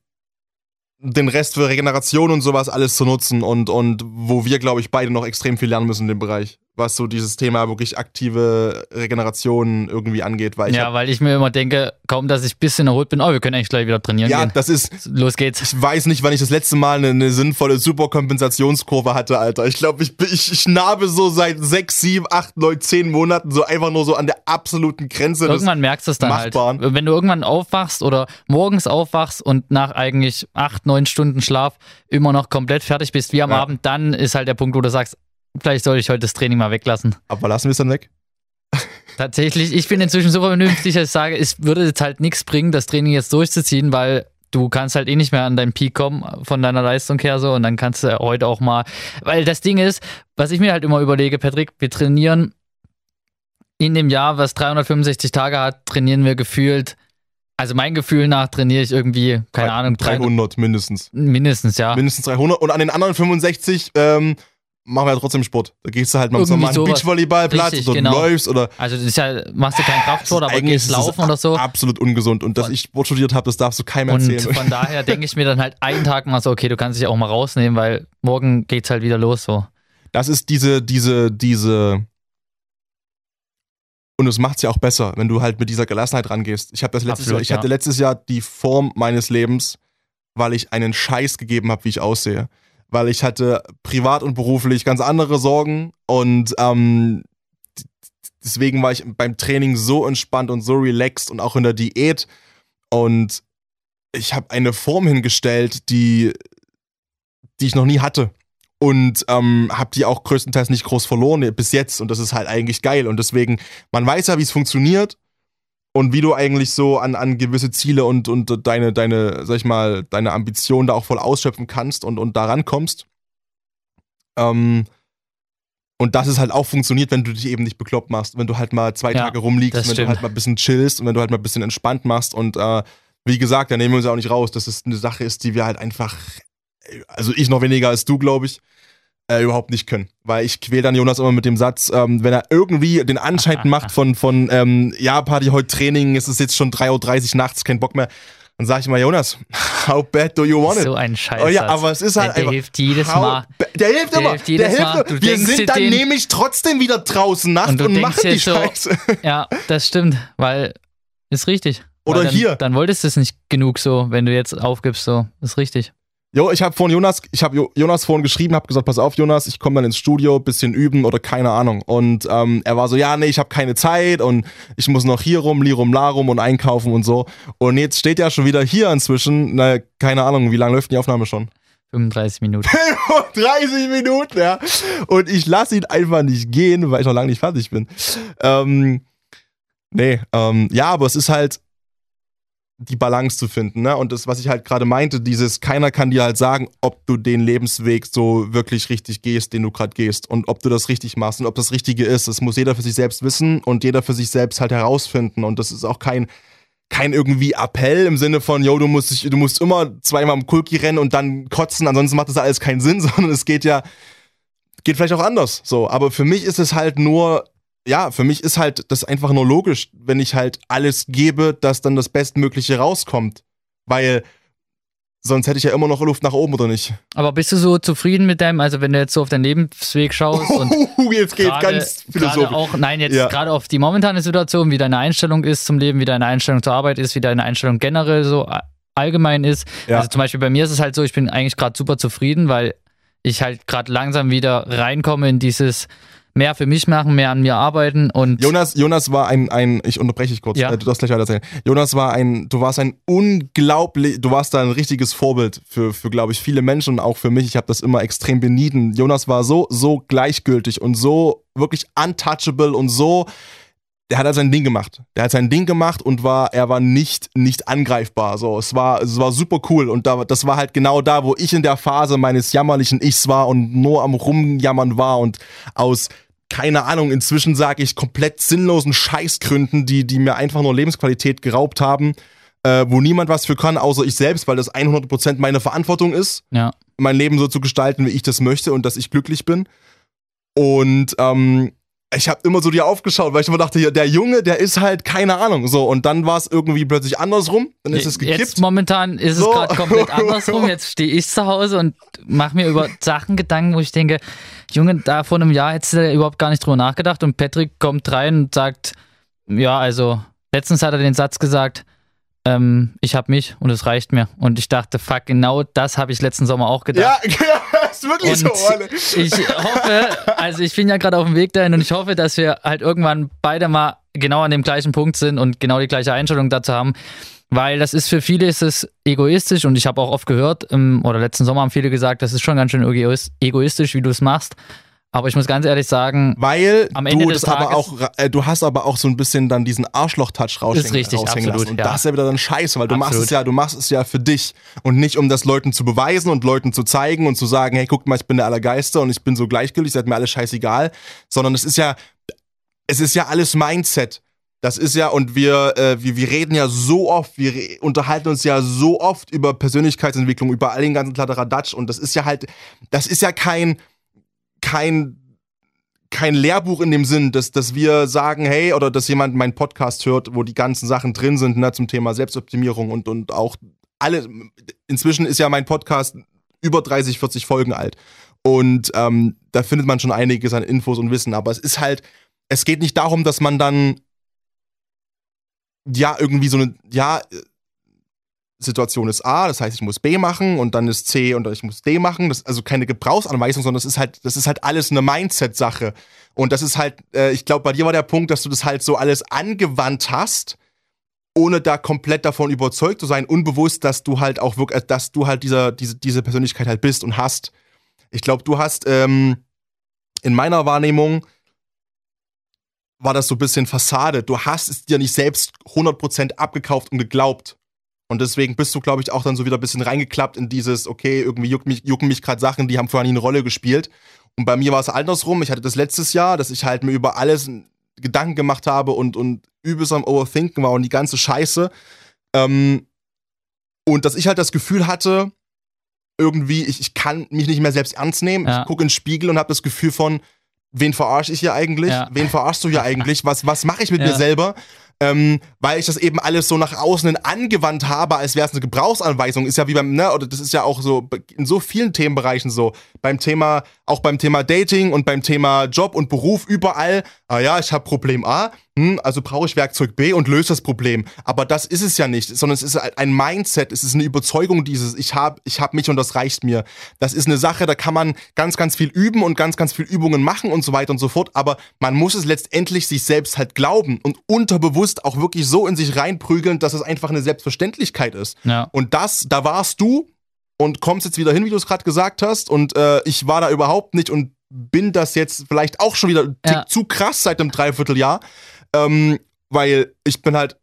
den Rest für Regeneration und sowas alles zu nutzen und, und wo wir, glaube ich, beide noch extrem viel lernen müssen in dem Bereich, was so dieses Thema wirklich aktive Regeneration irgendwie angeht, weil ich ja, weil ich mir immer denke, kaum, dass ich ein bisschen erholt bin, oh, wir können eigentlich gleich wieder trainieren ja, gehen. das ist, Los geht's. ich weiß nicht, wann ich das letzte Mal eine, eine sinnvolle Superkompensationskurve hatte, Alter. Ich glaube, ich, ich, ich narbe so seit sechs, sieben, acht, neun, zehn Monaten so einfach nur so an der absoluten Grenze Irgendwann merkst du es dann Machbaren. halt. Wenn du irgendwann aufwachst oder morgens aufwachst und nach eigentlich acht, neun Stunden Schlaf immer noch komplett fertig bist, wie am Ja. Abend, dann ist halt der Punkt, wo du sagst, vielleicht soll ich heute das Training mal weglassen. Aber lassen wir es dann weg? [laughs] Tatsächlich, ich bin inzwischen so vernünftig, dass ich sage, es würde jetzt halt nichts bringen, das Training jetzt durchzuziehen, weil du kannst halt eh nicht mehr an deinen Peak kommen von deiner Leistung her so und dann kannst du heute auch mal, weil das Ding ist, was ich mir halt immer überlege, Patrick, wir trainieren in dem Jahr, was 365 Tage hat, trainieren wir gefühlt, also mein Gefühl nach trainiere ich irgendwie, keine Ahnung, 300, 300 mindestens. mindestens, ja. Mindestens 300. Und an den anderen 65 ähm, machen wir ja trotzdem Sport. Da gehst du halt mal zum. Beachvolleyballplatz Richtig, oder genau. läufst oder Also das ist ja, machst du keinen Kraftsport, aber eigentlich gehst laufen oder so. absolut ungesund. Und dass Und- ich Sport studiert habe, das darfst du keinem Und erzählen. von daher denke ich mir dann halt einen Tag mal so, okay, du kannst dich auch mal rausnehmen, weil morgen geht's halt wieder los so. Das ist diese, diese, diese, Und es macht es ja auch besser, wenn du halt mit dieser Gelassenheit rangehst. Ich habe das letztes Absolut, Jahr, ich ja. hatte letztes Jahr die Form meines Lebens, weil ich einen Scheiß gegeben habe, wie ich aussehe. Weil ich hatte privat und beruflich ganz andere Sorgen und ähm, deswegen war ich beim Training so entspannt und so relaxed und auch in der Diät und ich habe eine Form hingestellt, die, die ich noch nie hatte und ähm, habe die auch größtenteils nicht groß verloren bis jetzt und das ist halt eigentlich geil und deswegen, man weiß ja, wie es funktioniert und wie du eigentlich so an, an gewisse Ziele und, und deine, deine, sag ich mal, deine Ambitionen da auch voll ausschöpfen kannst und, und da rankommst. Ähm, und dass es halt auch funktioniert, wenn du dich eben nicht bekloppt machst, wenn du halt mal zwei Ja, Tage rumliegst, das wenn du halt mal ein bisschen chillst und wenn du halt mal ein bisschen entspannt machst. Und äh, wie gesagt, da nehmen wir uns ja auch nicht raus, dass es eine Sache ist, die wir halt einfach, also ich noch weniger als du, glaube ich, äh, überhaupt nicht können. Weil ich quäl dann Jonas immer mit dem Satz, ähm, wenn er irgendwie den Anschein [laughs] macht von, von ähm, ja, Party, heute Training, es ist jetzt schon 3.30 Uhr nachts, kein Bock mehr, dann sage ich immer, Jonas, [laughs] how bad do you want it? So ein Scheiß. Oh ja, aber es ist halt der, der einfach. hilft jedes Mal. Der hilft Der immer. hilft jedes der hilft Mal. immer. Wir sind dann nämlich trotzdem wieder draußen nachts Und und, machen die so- Scheiße. [laughs] Ja, das stimmt, weil ist richtig. Oder dann, hier. Dann wolltest du es nicht genug so, wenn du jetzt aufgibst, so. Ist richtig. Jo, ich habe vorhin Jonas, ich habe jo Jonas vorhin geschrieben, habe gesagt, pass auf, Jonas, ich komme dann ins Studio, bisschen üben oder keine Ahnung. Und ähm, er war so, ja, nee, ich habe keine Zeit und ich muss noch hier rum, li rum, la rum und einkaufen und so. Und jetzt steht er schon wieder hier inzwischen, na, keine Ahnung, wie lange läuft die Aufnahme schon? 35 Minuten. [laughs] 30 Minuten, ja. Und ich lasse ihn einfach nicht gehen, weil ich noch lange nicht fertig bin. Ähm, nee, ähm, ja, aber es ist halt die Balance zu finden, ne? Und das, was ich halt gerade meinte, dieses, keiner kann dir halt sagen, ob du den Lebensweg so wirklich richtig gehst, den du gerade gehst und ob du das richtig machst und ob das Richtige ist. Das muss jeder für sich selbst wissen und jeder für sich selbst halt herausfinden. Und das ist auch kein, kein irgendwie Appell im Sinne von, yo, du musst, dich, du musst immer zweimal im Kulki rennen und dann kotzen, ansonsten macht das alles keinen Sinn, [laughs] sondern es geht ja, geht vielleicht auch anders. So, aber für mich ist es halt nur, ja, für mich ist halt das einfach nur logisch, wenn ich halt alles gebe, dass dann das Bestmögliche rauskommt. Weil sonst hätte ich ja immer noch Luft nach oben, oder nicht? Aber bist du so zufrieden mit deinem, also wenn du jetzt so auf deinen Lebensweg schaust und [laughs] jetzt geht gerade- ganz philosophisch. auch, nein, jetzt Ja. gerade auf die momentane Situation, wie deine Einstellung ist zum Leben, wie deine Einstellung zur Arbeit ist, wie deine Einstellung generell so allgemein ist. Ja. Also zum Beispiel bei mir ist es halt so, ich bin eigentlich gerade super zufrieden, weil ich halt gerade langsam wieder reinkomme in dieses mehr für mich machen, mehr an mir arbeiten und Jonas, Jonas war ein, ein, ich unterbreche dich kurz, Ja. äh, du darfst gleich weiter erzählen. Jonas war ein, du warst ein unglaublich, du warst da ein richtiges Vorbild für, für glaube ich, viele Menschen und auch für mich. Ich habe das immer extrem benieden. Jonas war so, so gleichgültig und so wirklich untouchable und so, der hat halt sein Ding gemacht. Der hat sein Ding gemacht und war, er war nicht, nicht angreifbar. So, es war, es war super cool und da, das war halt genau da, wo ich in der Phase meines jammerlichen Ichs war und nur am rumjammern war und aus keine Ahnung, inzwischen sage ich komplett sinnlosen Scheißgründen, die, die mir einfach nur Lebensqualität geraubt haben, äh, wo niemand was für kann, außer ich selbst, weil das 100% meine Verantwortung ist, ja. mein Leben so zu gestalten, wie ich das möchte und dass ich glücklich bin. Und ähm, ich habe immer so dir aufgeschaut, weil ich immer dachte, der Junge, der ist halt keine Ahnung. So, und dann war es irgendwie plötzlich andersrum, dann ist es gekippt. Jetzt momentan ist So. es gerade komplett andersrum. [laughs] Jetzt stehe ich zu Hause und mache mir über Sachen Gedanken, wo ich denke, Junge, da vor einem Jahr hättest du überhaupt gar nicht drüber nachgedacht. Und Patrick kommt rein und sagt, ja, also letztens hat er den Satz gesagt, ähm, ich habe mich und es reicht mir. Und ich dachte, fuck, genau das habe ich letzten Sommer auch gedacht. ja, [laughs] ist wirklich Und so, Alter. ich hoffe, also ich bin ja gerade auf dem Weg dahin und ich hoffe, dass wir halt irgendwann beide mal genau an dem gleichen Punkt sind und genau die gleiche Einstellung dazu haben. Weil das ist für viele ist es egoistisch und ich habe auch oft gehört, ähm, oder letzten Sommer haben viele gesagt, das ist schon ganz schön egois- egoistisch, wie du es machst. Aber ich muss ganz ehrlich sagen, Weil Am Ende du des Tages- auch, äh, du hast aber auch so ein bisschen dann diesen Arschloch-Touch raushängen, Ist richtig, raushängen absolut, lassen. Und ja. das ist ja wieder dann scheiße, weil du machst es ja, du machst es ja für dich und nicht um das Leuten zu beweisen und Leuten zu zeigen und zu sagen, hey, guckt mal, ich bin der Allergeister und ich bin so gleichgültig, seid mir alles scheißegal, sondern es ist ja, es ist ja alles Mindset. Das ist ja, und wir, äh, wir, wir reden ja so oft, wir unterhalten uns ja so oft über Persönlichkeitsentwicklung, über all den ganzen Kladderadatsch und das ist ja halt, das ist ja kein, kein kein Lehrbuch in dem Sinn, dass, dass wir sagen, hey, oder dass jemand meinen Podcast hört, wo die ganzen Sachen drin sind, ne, zum Thema Selbstoptimierung und, und auch alle, inzwischen ist ja mein Podcast über 30, 40 Folgen alt. Und ähm, da findet man schon einiges an Infos und Wissen, aber es ist halt, es geht nicht darum, dass man dann ja, irgendwie so eine, ja, Situation ist A, das heißt, ich muss B machen und dann ist C und ich muss D machen. Das ist also keine Gebrauchsanweisung, sondern das ist halt, das ist halt alles eine Mindset-Sache. Und das ist halt, äh, ich glaube, bei dir war der Punkt, dass du das halt so alles angewandt hast, ohne da komplett davon überzeugt zu sein, unbewusst, dass du halt auch wirklich, dass du halt dieser, diese, diese Persönlichkeit halt bist und hast. Ich glaube, du hast ähm, in meiner Wahrnehmung war das so ein bisschen Fassade. Du hast es dir nicht selbst 100% abgekauft und geglaubt. Und deswegen bist du, glaube ich, auch dann so wieder ein bisschen reingeklappt in dieses, okay, irgendwie juckt mich, jucken mich gerade Sachen, die haben vorher nie eine Rolle gespielt. Und bei mir war es andersrum. Ich hatte das letztes Jahr, dass ich halt mir über alles Gedanken gemacht habe und, und übelst am Overthinken war und die ganze Scheiße. Ähm, und dass ich halt das Gefühl hatte, irgendwie, ich, ich kann mich nicht mehr selbst ernst nehmen. Ja. Ich gucke in den Spiegel und habe das Gefühl von, wen verarsche ich hier eigentlich? Ja. Wen verarschst du hier eigentlich? Was, was mache ich mit [laughs] ja. mir selber? Ähm, weil ich das eben alles so nach außen angewandt habe, als wäre es eine Gebrauchsanweisung. Ist ja wie beim, ne, oder das ist ja auch so in so vielen Themenbereichen so. Beim Thema, auch beim Thema Dating und beim Thema Job und Beruf, überall, ah ja, ich habe Problem A, hm, also brauche ich Werkzeug B und löse das Problem. Aber das ist es ja nicht, sondern es ist ein Mindset, es ist eine Überzeugung dieses, ich habe ich hab mich und das reicht mir. Das ist eine Sache, da kann man ganz, ganz viel üben und ganz, ganz viel Übungen machen und so weiter und so fort, aber man muss es letztendlich sich selbst halt glauben und unterbewusst bewusst auch wirklich so in sich reinprügeln, dass es einfach eine Selbstverständlichkeit ist. Ja. Und das, da warst du und kommst jetzt wieder hin, wie du es gerade gesagt hast. Und äh, ich war da überhaupt nicht und bin das jetzt vielleicht auch schon wieder ja. zu krass seit einem Dreivierteljahr. Ähm, weil ich bin halt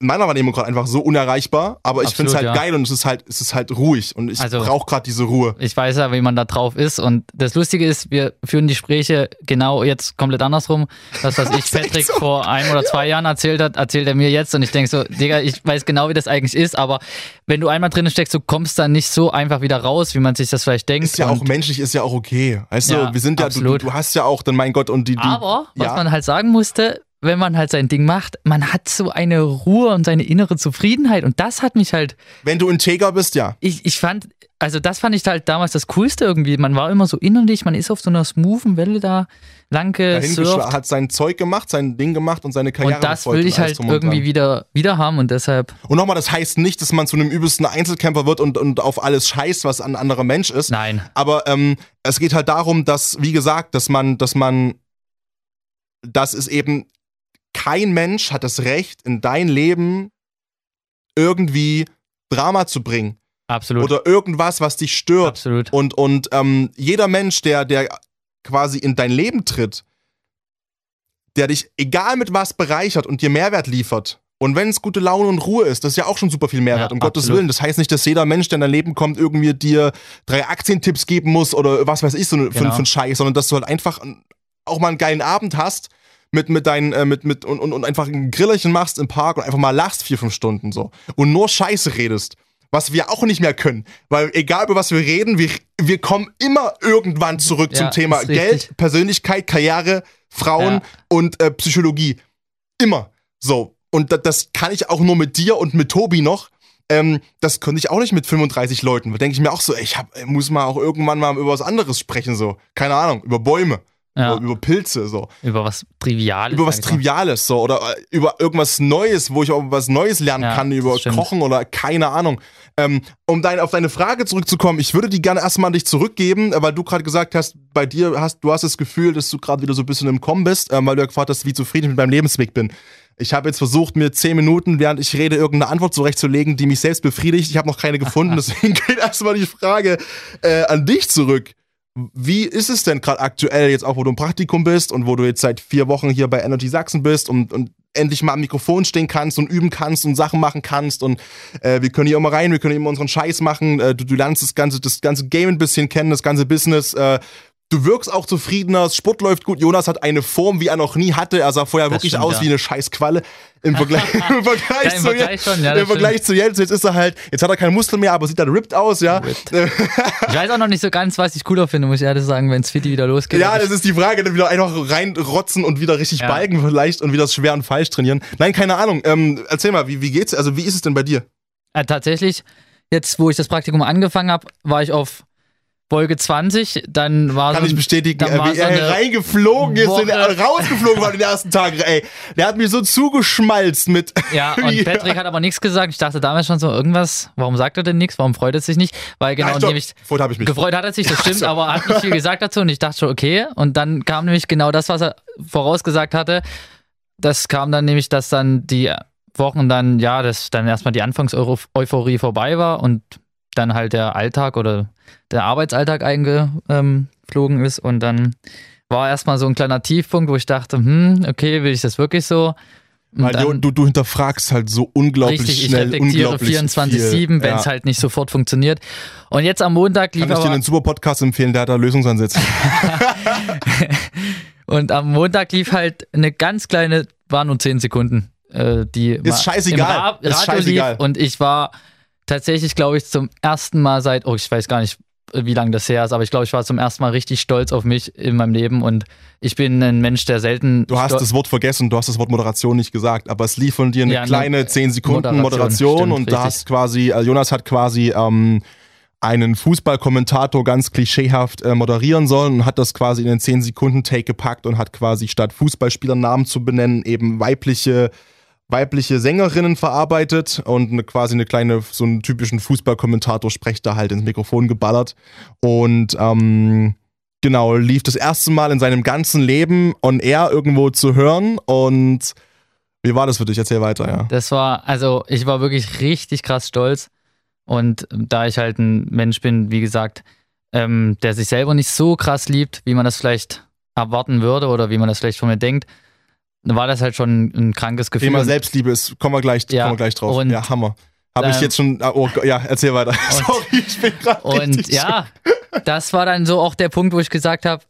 meiner Wahrnehmung gerade einfach so unerreichbar, aber ich finde es halt ja. geil und es ist halt, es ist halt ruhig und ich also, brauche gerade diese Ruhe. Ich weiß ja, wie man da drauf ist und das Lustige ist, wir führen die Gespräche genau jetzt komplett andersrum. Das, was [laughs] ich Patrick so? vor ein oder zwei Jahren erzählt hat, erzählt er mir jetzt und ich denke so, Digga, ich weiß genau, wie das eigentlich ist, aber wenn du einmal drin steckst, du kommst dann nicht so einfach wieder raus, wie man sich das vielleicht denkt. Ist ja auch menschlich, ist ja auch okay. Weißt ja, du, wir sind ja, du, du, hast ja auch dann, mein Gott, und die. die aber, was ja. man halt sagen musste, wenn man halt sein Ding macht, man hat so eine Ruhe und seine innere Zufriedenheit und das hat mich halt. Wenn du integer bist, ja. Ich, ich fand, also das fand ich halt damals das Coolste irgendwie. Man war immer so innerlich, man ist auf so einer smoothen Welle da lang gesurft. hat sein Zeug gemacht, sein Ding gemacht und seine Karriere Und das will ich halt irgendwie wieder, wieder haben und deshalb. Und nochmal, das heißt nicht, dass man zu einem übelsten Einzelkämpfer wird und, und auf alles scheißt, was ein anderer Mensch ist. Nein. Aber ähm, es geht halt darum, dass, wie gesagt, dass man, dass man, dass es eben kein Mensch hat das Recht, in dein Leben irgendwie Drama zu bringen. Absolut. Oder irgendwas, was dich stört. Absolut. Und, und ähm, jeder Mensch, der, der quasi in dein Leben tritt, der dich, egal mit was, bereichert und dir Mehrwert liefert. Und wenn es gute Laune und Ruhe ist, das ist ja auch schon super viel Mehrwert, ja, um absolut. Gottes Willen. Das heißt nicht, dass jeder Mensch, der in dein Leben kommt, irgendwie dir drei Aktientipps geben muss oder was weiß ich, so genau. für, für einen Scheiß, sondern dass du halt einfach auch mal einen geilen Abend hast mit, mit deinen, äh, mit, mit, und, und, und einfach ein Grillerchen machst im Park und einfach mal lachst vier, fünf Stunden so. Und nur Scheiße redest. Was wir auch nicht mehr können. Weil egal über was wir reden, wir, wir kommen immer irgendwann zurück ja, zum Thema Geld, Persönlichkeit, Karriere, Frauen ja. und äh, Psychologie. Immer. So. Und das, das kann ich auch nur mit dir und mit Tobi noch. Ähm, das könnte ich auch nicht mit 35 Leuten. Da denke ich mir auch so, ey, ich hab, muss mal auch irgendwann mal über was anderes sprechen, so. Keine Ahnung, über Bäume. Ja. Über, Pilze, so. Über was Triviales. Über was. Triviales, so. Oder äh, über irgendwas Neues, wo ich auch was Neues lernen ja, kann, über Kochen oder keine Ahnung. Ähm, um dein, auf deine Frage zurückzukommen, ich würde die gerne erstmal an dich zurückgeben, weil du gerade gesagt hast, bei dir hast du hast das Gefühl, dass du gerade wieder so ein bisschen im Kommen bist, ähm, weil du ja gefragt hast, wie zufrieden ich mit meinem Lebensweg bin. Ich habe jetzt versucht, mir zehn Minuten, während ich rede, irgendeine Antwort zurechtzulegen, die mich selbst befriedigt. Ich habe noch keine gefunden, [laughs] deswegen geht erstmal die Frage äh, an dich zurück. Wie ist es denn gerade aktuell, jetzt auch wo du im Praktikum bist und wo du jetzt seit vier Wochen hier bei Energy Sachsen bist und, und endlich mal am Mikrofon stehen kannst und üben kannst und Sachen machen kannst und äh, wir können hier immer rein, wir können hier immer unseren Scheiß machen, äh, du, du lernst das ganze, das ganze Game ein bisschen kennen, das ganze Business, äh, Du wirkst auch zufriedener, das Sport läuft gut. Jonas hat eine Form, wie er noch nie hatte. Er sah vorher das wirklich stimmt, aus ja. wie eine Scheißqualle. Im Vergleich, [laughs] im Vergleich, ja, im zu, Vergleich, schon, ja, im Vergleich zu jetzt. Jetzt ist er halt, jetzt hat er keinen Muskel mehr, aber sieht dann ripped aus, ja. Ripped. [laughs] ich weiß auch noch nicht so ganz, was ich cooler finde, muss ich ehrlich sagen, wenn Fitti wieder losgeht. Ja, das ist die Frage, dann wieder einfach reinrotzen und wieder richtig ja. balgen vielleicht und wieder schwer und falsch trainieren. Nein, keine Ahnung. Ähm, erzähl mal, wie, wie geht's? Also, wie ist es denn bei dir? Ja, tatsächlich, jetzt, wo ich das Praktikum angefangen habe, war ich auf Folge 20, dann war Kann so ich ein- bestätigen, dann äh, war wie so er eine reingeflogen ist Woche- er rausgeflogen war in den ersten Tagen. Ey, der hat mir so zugeschmalzt mit. [laughs] Ja, und Patrick hat aber nichts gesagt. Ich dachte damals schon so, irgendwas, warum sagt er denn nichts? Warum freut er sich nicht? Weil genau, Nein, nämlich Gefreut ich mich. gefreut hat er sich, das [laughs] Ja, stimmt, so. aber er hat nicht viel gesagt dazu und ich dachte schon, okay. Und dann kam nämlich genau das, was er vorausgesagt hatte. Das kam dann nämlich, dass dann die Wochen dann, ja, dass dann erstmal die Anfangseuphorie vorbei war und dann halt der Alltag oder der Arbeitsalltag eingeflogen ist und dann war erstmal so ein kleiner Tiefpunkt, wo ich dachte, hm, okay, will ich das wirklich so? Und Weil du, dann- du, du hinterfragst halt so unglaublich Richtig, ich schnell, reflektiere unglaublich 24-7, wenn es ja. halt nicht sofort funktioniert. Und jetzt am Montag lief Kann ich dir einen super Podcast empfehlen, der hat da Lösungsansätze. [laughs] und am Montag lief halt eine ganz kleine, war nur 10 Sekunden, äh, die Ist scheißegal, im Ra ist scheißegal. lief und ich war tatsächlich, glaube ich, zum ersten Mal seit, oh, ich weiß gar nicht, wie lange das her ist, aber ich glaube, ich war zum ersten Mal richtig stolz auf mich in meinem Leben und ich bin ein Mensch, der selten Du hast das Wort vergessen, du hast das Wort Moderation nicht gesagt, aber es lief von dir eine Ja, eine kleine 10 Sekunden Moderation, Moderation, stimmt, und da hast quasi, äh, Jonas hat quasi ähm, einen Fußballkommentator ganz klischeehaft äh, moderieren sollen und hat das quasi in den 10 Sekunden Take gepackt und hat quasi statt Fußballspielernamen zu benennen eben weibliche weibliche Sängerinnen verarbeitet und eine, quasi eine kleine, so einen typischen Fußballkommentator sprecht da halt ins Mikrofon geballert. Und ähm, genau, lief das erste Mal in seinem ganzen Leben on air irgendwo zu hören. Und wie war das für dich? Erzähl weiter, ja. Das war, also ich war wirklich richtig krass stolz. Und da ich halt ein Mensch bin, wie gesagt, ähm, der sich selber nicht so krass liebt, wie man das vielleicht erwarten würde oder wie man das vielleicht von mir denkt, war das halt schon ein krankes Gefühl. Thema Und- Selbstliebe ist, kommen wir gleich, Ja, kommen wir gleich drauf. und, ja, Hammer. Habe ich ähm, jetzt schon, ah, oh, ja, erzähl weiter. [laughs] Sorry, ich bin gerade Und ja, das war dann so auch der Punkt, wo ich gesagt habe,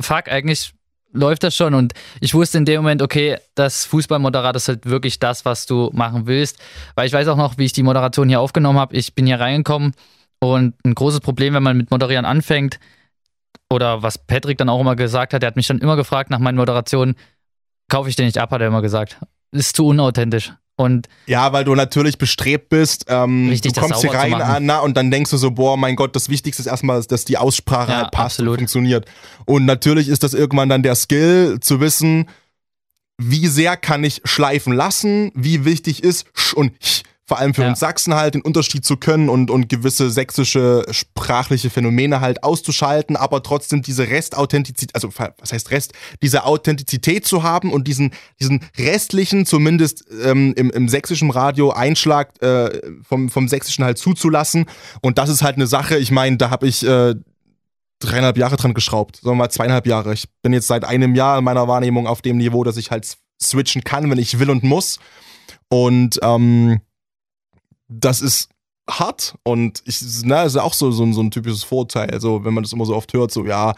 fuck, eigentlich läuft das schon. Und ich wusste in dem Moment, okay, das Fußballmoderat ist halt wirklich das, was du machen willst. Weil ich weiß auch noch, wie ich die Moderation hier aufgenommen habe. Ich bin hier reingekommen und ein großes Problem, wenn man mit Moderieren anfängt, oder was Patrick dann auch immer gesagt hat, er hat mich dann immer gefragt nach meinen Moderationen, kaufe ich den nicht ab, hat er immer gesagt. Ist zu unauthentisch. Und Ja, weil du natürlich bestrebt bist, ähm, Richtig, du kommst hier rein. Anna, und dann denkst du so, boah, mein Gott, das Wichtigste ist erstmal, dass die Aussprache Ja, halt passt und absolut. funktioniert. Und natürlich ist das irgendwann dann der Skill, zu wissen, wie sehr kann ich schleifen lassen, wie wichtig ist sch und ch, vor allem für Ja. uns Sachsen halt, den Unterschied zu können und, und gewisse sächsische sprachliche Phänomene halt auszuschalten, aber trotzdem diese Restauthentizität, also was heißt Rest, diese Authentizität zu haben und diesen, diesen restlichen, zumindest ähm, im, im sächsischen Radio, Einschlag äh, vom, vom sächsischen halt zuzulassen. Und das ist halt eine Sache, ich meine, da habe ich äh, dreieinhalb Jahre dran geschraubt, sagen wir mal zweieinhalb Jahre. Ich bin jetzt seit einem Jahr in meiner Wahrnehmung auf dem Niveau, dass ich halt switchen kann, wenn ich will und muss. Und ähm, das ist hart und ich, na, ist ja auch so, so, ein- so ein typisches Vorurteil. Also, wenn man das immer so oft hört, so, ja,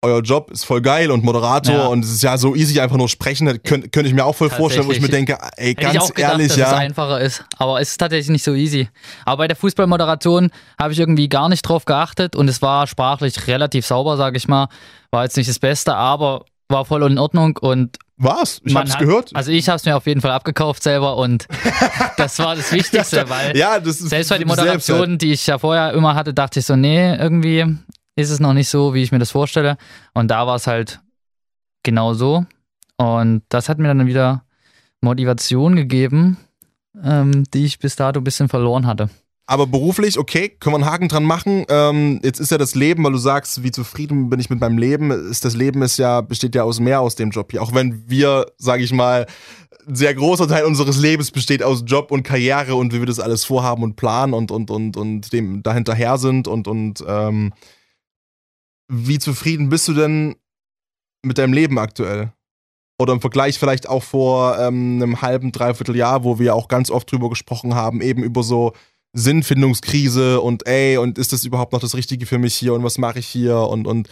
euer Job ist voll geil und Moderator Ja. und es ist ja so easy, einfach nur sprechen. Das könnte ich mir auch voll vorstellen, wo ich mir denke, ey, Hätte ich ganz auch gedacht, ehrlich, dass ja. es einfacher ist. Aber es ist tatsächlich nicht so easy. Aber bei der Fußballmoderation habe ich irgendwie gar nicht drauf geachtet und es war sprachlich relativ sauber, sage ich mal. War jetzt nicht das Beste, aber war voll in Ordnung und Was? Ich man hab's hat- gehört. Also ich habe es mir auf jeden Fall abgekauft selber und [laughs] das war das Wichtigste, weil ja, das ist selbst bei den selbst halt. Moderationen, die ich ja vorher immer hatte, dachte ich so, nee, irgendwie ist es noch nicht so, wie ich mir das vorstelle. Und da war es halt genau so. Und das hat mir dann wieder Motivation gegeben, ähm, die ich bis dato ein bisschen verloren hatte. Aber beruflich, okay, können wir einen Haken dran machen. Ähm, jetzt ist ja das Leben, weil du sagst, wie zufrieden bin ich mit meinem Leben. Ist das Leben ist ja, besteht ja aus mehr aus dem Job hier. Auch wenn wir, sage ich mal, ein sehr großer Teil unseres Lebens besteht aus Job und Karriere und wie wir das alles vorhaben und planen und, und, und, und dem dahinterher sind und, und ähm, wie zufrieden bist du denn mit deinem Leben aktuell? Oder im Vergleich vielleicht auch vor ähm, einem halben, dreiviertel Jahr, wo wir auch ganz oft drüber gesprochen haben, eben über so Sinnfindungskrise und ey, und ist das überhaupt noch das Richtige für mich hier und was mache ich hier und, und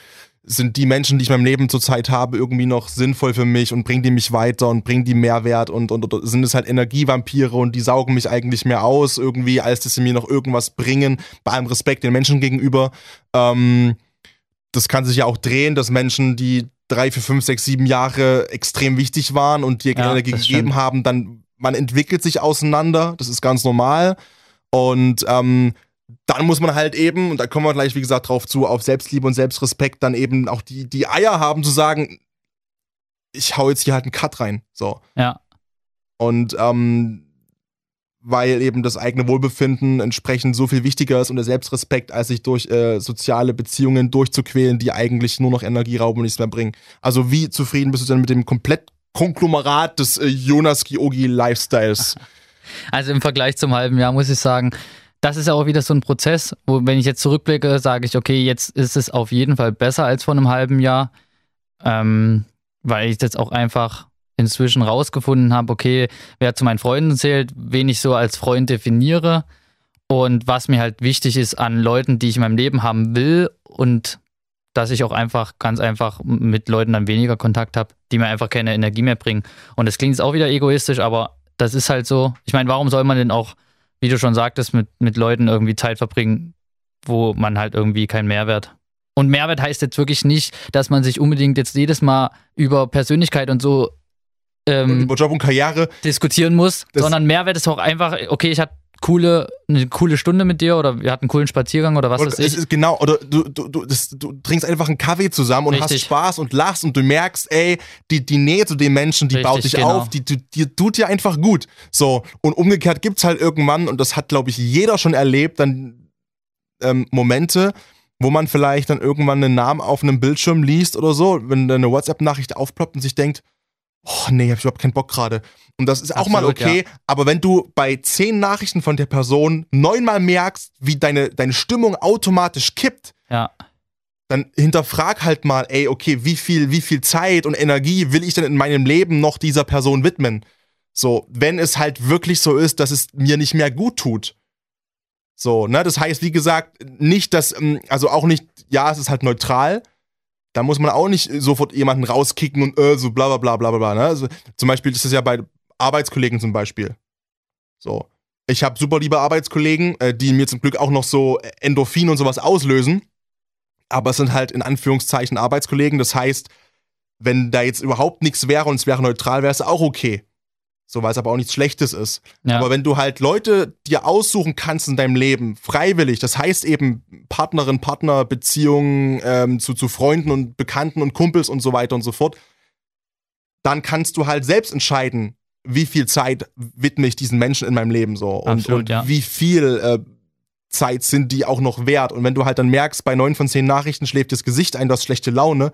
sind die Menschen, die ich in meinem Leben zurzeit habe, irgendwie noch sinnvoll für mich und bringen die mich weiter und bringen die Mehrwert und, und, und sind es halt Energievampire und die saugen mich eigentlich mehr aus irgendwie, als dass sie mir noch irgendwas bringen, bei allem Respekt den Menschen gegenüber. Ähm, das kann sich ja auch drehen, dass Menschen, die drei, vier, fünf, sechs, sieben Jahre extrem wichtig waren und dir Ja, Energie gegeben haben, dann man entwickelt sich auseinander, das ist ganz normal. Und ähm, dann muss man halt eben, und da kommen wir gleich, wie gesagt, drauf zu, auf Selbstliebe und Selbstrespekt, dann eben auch die, die Eier haben zu sagen, ich hau jetzt hier halt einen Cut rein. So. Ja. Und ähm, weil eben das eigene Wohlbefinden entsprechend so viel wichtiger ist und der Selbstrespekt, als sich durch äh, soziale Beziehungen durchzuquälen, die eigentlich nur noch Energie rauben und nichts mehr bringen. Also wie zufrieden bist du denn mit dem komplett Konglomerat des äh, Jonas Giogi Lifestyles? [laughs] Also im Vergleich zum halben Jahr muss ich sagen, das ist ja auch wieder so ein Prozess, wo wenn ich jetzt zurückblicke, sage ich, okay, jetzt ist es auf jeden Fall besser als vor einem halben Jahr, ähm, weil ich das auch einfach inzwischen rausgefunden habe, okay, wer zu meinen Freunden zählt, wen ich so als Freund definiere und was mir halt wichtig ist an Leuten, die ich in meinem Leben haben will und dass ich auch einfach ganz einfach mit Leuten dann weniger Kontakt habe, die mir einfach keine Energie mehr bringen. Und das klingt jetzt auch wieder egoistisch, aber das ist halt so. Ich meine, warum soll man denn auch, wie du schon sagtest, mit, mit Leuten irgendwie Zeit verbringen, wo man halt irgendwie keinen Mehrwert. Und Mehrwert heißt jetzt wirklich nicht, dass man sich unbedingt jetzt jedes Mal über Persönlichkeit und so ähm, über Job und Karriere diskutieren muss, sondern Mehrwert ist auch einfach, okay, ich hatte coole, eine coole Stunde mit dir oder wir hatten einen coolen Spaziergang oder was oder weiß ich. Es ist genau, oder du, du, du, das, du trinkst einfach einen Kaffee zusammen und Richtig. hast Spaß und lachst und du merkst, ey, die, die Nähe zu den Menschen, die Richtig, baut dich genau. auf, die, die, die tut dir einfach gut. So, und umgekehrt gibt's halt irgendwann, und das hat, glaube ich, jeder schon erlebt, dann ähm, Momente, wo man vielleicht dann irgendwann einen Namen auf einem Bildschirm liest oder so, wenn eine WhatsApp-Nachricht aufploppt und sich denkt, oh nee, hab ich überhaupt keinen Bock gerade. Und das ist auch mal okay, aber wenn du bei zehn Nachrichten von der Person neunmal merkst, wie deine, deine Stimmung automatisch kippt, Ja, dann hinterfrag halt mal, ey, okay, wie viel, wie viel Zeit und Energie will ich denn in meinem Leben noch dieser Person widmen? So, wenn es halt wirklich so ist, dass es mir nicht mehr gut tut. So, ne, das heißt, wie gesagt, nicht, dass, ähm, also auch nicht, ja, es ist halt neutral. Da muss man auch nicht sofort jemanden rauskicken und äh, so bla bla bla bla bla. Ne? Also, zum Beispiel ist es ja bei Arbeitskollegen zum Beispiel. So. Ich habe super liebe Arbeitskollegen, äh, die mir zum Glück auch noch so Endorphin und sowas auslösen. Aber es sind halt in Anführungszeichen Arbeitskollegen. Das heißt, wenn da jetzt überhaupt nichts wäre und es wäre neutral, wäre es auch okay. So, weil es aber auch nichts Schlechtes ist. ja. Aber wenn du halt Leute dir aussuchen kannst in deinem Leben, freiwillig, das heißt eben Partnerin, Partner, Beziehungen ähm, zu, zu Freunden und Bekannten und Kumpels und so weiter und so fort, dann kannst du halt selbst entscheiden, wie viel Zeit widme ich diesen Menschen in meinem Leben so und, Absolut, und ja. wie viel äh, Zeit sind die auch noch wert. Und wenn du halt dann merkst, bei neun von zehn Nachrichten schläft das Gesicht ein, du hast schlechte Laune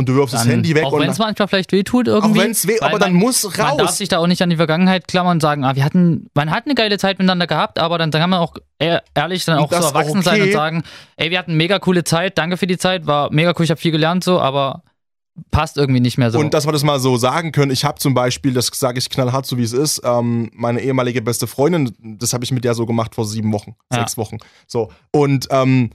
und du wirfst das Dann, Handy weg auch wenn es manchmal vielleicht wehtut auch irgendwie. wenn es weh, aber dann man- muss Man darf raus. sich da auch nicht an die Vergangenheit klammern und sagen, ah, wir hatten, man hat eine geile Zeit miteinander gehabt, aber dann, dann kann man auch ehr- ehrlich dann auch so das auch erwachsen sein und okay. sagen, ey, wir hatten mega coole Zeit, danke für die Zeit, war mega cool, ich habe viel gelernt so, aber passt irgendwie nicht mehr so. Und dass wir das mal so sagen können, ich habe zum Beispiel, das sage ich knallhart so wie es ist, ähm, meine ehemalige beste Freundin, das habe ich mit der so gemacht vor sieben Wochen, Ja. sechs Wochen. So. Und ähm,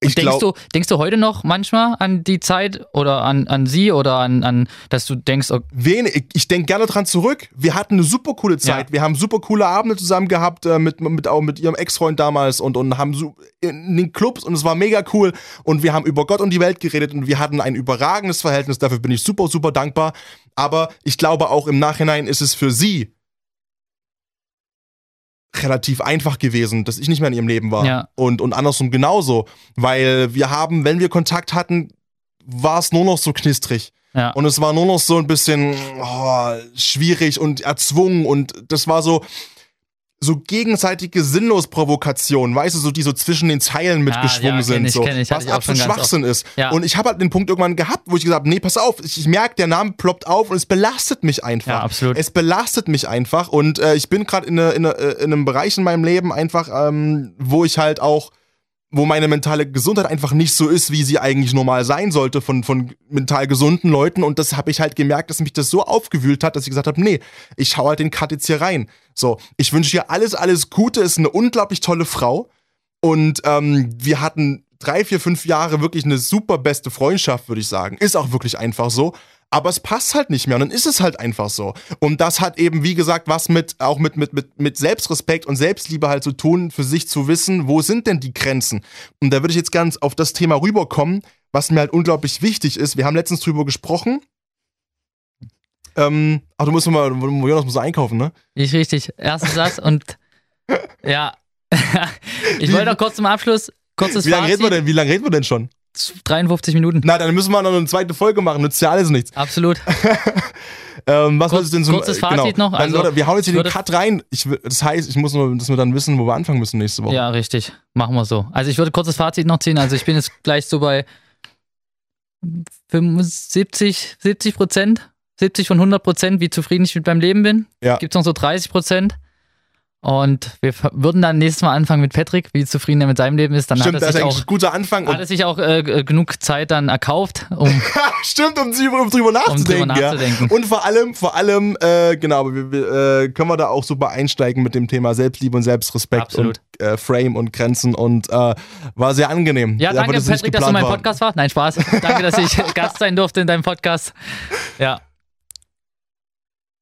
ich denkst, glaube, du, denkst du heute noch manchmal an die Zeit oder an, an sie oder an, an, dass du denkst, okay, wen, ich, ich denke gerne dran zurück. Wir hatten eine super coole Zeit. Ja. Wir haben super coole Abende zusammen gehabt, äh, mit, mit, auch mit ihrem Ex-Freund damals und, und haben so in den Clubs und es war mega cool. Und wir haben über Gott und die Welt geredet und wir hatten ein überragendes Verhältnis. Dafür bin ich super, super dankbar. Aber ich glaube auch im Nachhinein ist es für sie relativ einfach gewesen, dass ich nicht mehr in ihrem Leben war. Ja. Und, und andersrum genauso. Weil wir haben, wenn wir Kontakt hatten, war es nur noch so knistrig. ja, Und es war nur noch so ein bisschen oh, schwierig und erzwungen und das war so so gegenseitige Sinnlosprovokation, weißt du, so die so zwischen den Zeilen mitgeschwungen ja, kenn sind, ich, so, ich, was absolut Schwachsinn ist. Ja. Und ich habe halt den Punkt irgendwann gehabt, wo ich gesagt habe, nee, pass auf, ich, ich merke, der Name ploppt auf und es belastet mich einfach. Ja, absolut. Es belastet mich einfach und äh, ich bin gerade in, ne- in, ne- äh, in einem Bereich in meinem Leben einfach, ähm, wo ich halt auch wo meine mentale Gesundheit einfach nicht so ist, wie sie eigentlich normal sein sollte von, von mental gesunden Leuten. Und das habe ich halt gemerkt, dass mich das so aufgewühlt hat, dass ich gesagt habe, nee, ich hau halt den Cut jetzt hier rein. So, ich wünsche ihr alles, alles Gute, ist eine unglaublich tolle Frau. Und ähm, wir hatten drei, vier, fünf Jahre wirklich eine super beste Freundschaft, würde ich sagen. Ist auch wirklich einfach so. Aber es passt halt nicht mehr und dann ist es halt einfach so. Und das hat eben, wie gesagt, was mit, auch mit, mit, mit, mit Selbstrespekt und Selbstliebe halt zu tun, für sich zu wissen, wo sind denn die Grenzen? Und da würde ich jetzt ganz auf das Thema rüberkommen, was mir halt unglaublich wichtig ist. Wir haben letztens drüber gesprochen. Ähm, ach, du musst mal, Jonas muss einkaufen, ne? ich richtig. Erstens das und [laughs] ja, [laughs] ich wollte noch kurz zum Abschluss, kurzes Wie lange reden wir denn? Wie lange reden wir denn schon? 53 Minuten. Na, dann müssen wir noch eine zweite Folge machen. Nützt ja alles nichts. Absolut. [laughs] Ähm, was du denn so? kurzes Fazit genau. noch, Dann, also, oder, wir hauen jetzt hier den Cut rein. Ich, das heißt, ich muss nur, dass wir dann wissen, wo wir anfangen müssen nächste Woche. Ja, richtig. Machen wir so. Also ich würde kurzes Fazit noch ziehen. Also ich bin jetzt gleich so bei 75, 70 Prozent, 70 von 100 Prozent, wie zufrieden ich mit meinem Leben bin. Ja. Gibt es noch so 30 Prozent. Und wir würden dann nächstes Mal anfangen mit Patrick, wie zufrieden er mit seinem Leben ist. Dann Stimmt, hat das er ist sich eigentlich auch, ein guter Anfang. hat er sich auch äh, genug Zeit dann erkauft, um, [laughs] stimmt, um, drüber- um drüber um drüber nachzudenken. ja. nachzudenken. Und vor allem, vor allem, äh, genau, wir, wir, äh, können wir da auch super einsteigen mit dem Thema Selbstliebe und Selbstrespekt Absolut. und äh, Frame und Grenzen und äh, war sehr angenehm. Ja, danke nicht Patrick, dass du mein war. Podcast warst. Nein, Spaß. danke, dass ich [laughs] Gast sein durfte in deinem Podcast. Ja.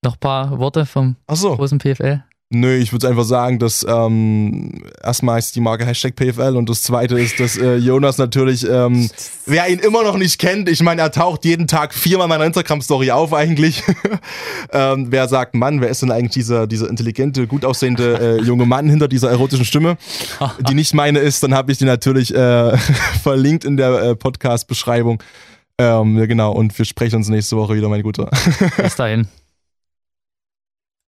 Noch ein paar Worte vom Achso, großen PFL. Nö, ich würde einfach sagen, dass ähm, erstmal ist die Marke Hashtag PFL und das zweite ist, dass äh, Jonas natürlich, ähm, wer ihn immer noch nicht kennt, ich meine, er taucht jeden Tag viermal in meiner Instagram-Story auf eigentlich. [laughs] ähm, wer sagt, Mann, wer ist denn eigentlich dieser, dieser intelligente, gut aussehende äh, junge Mann hinter dieser erotischen Stimme? die nicht meine ist, dann habe ich die natürlich äh, [laughs] verlinkt in der äh, Podcast-Beschreibung. Ähm, genau, und wir sprechen uns nächste Woche wieder, mein Guter. Bis dahin.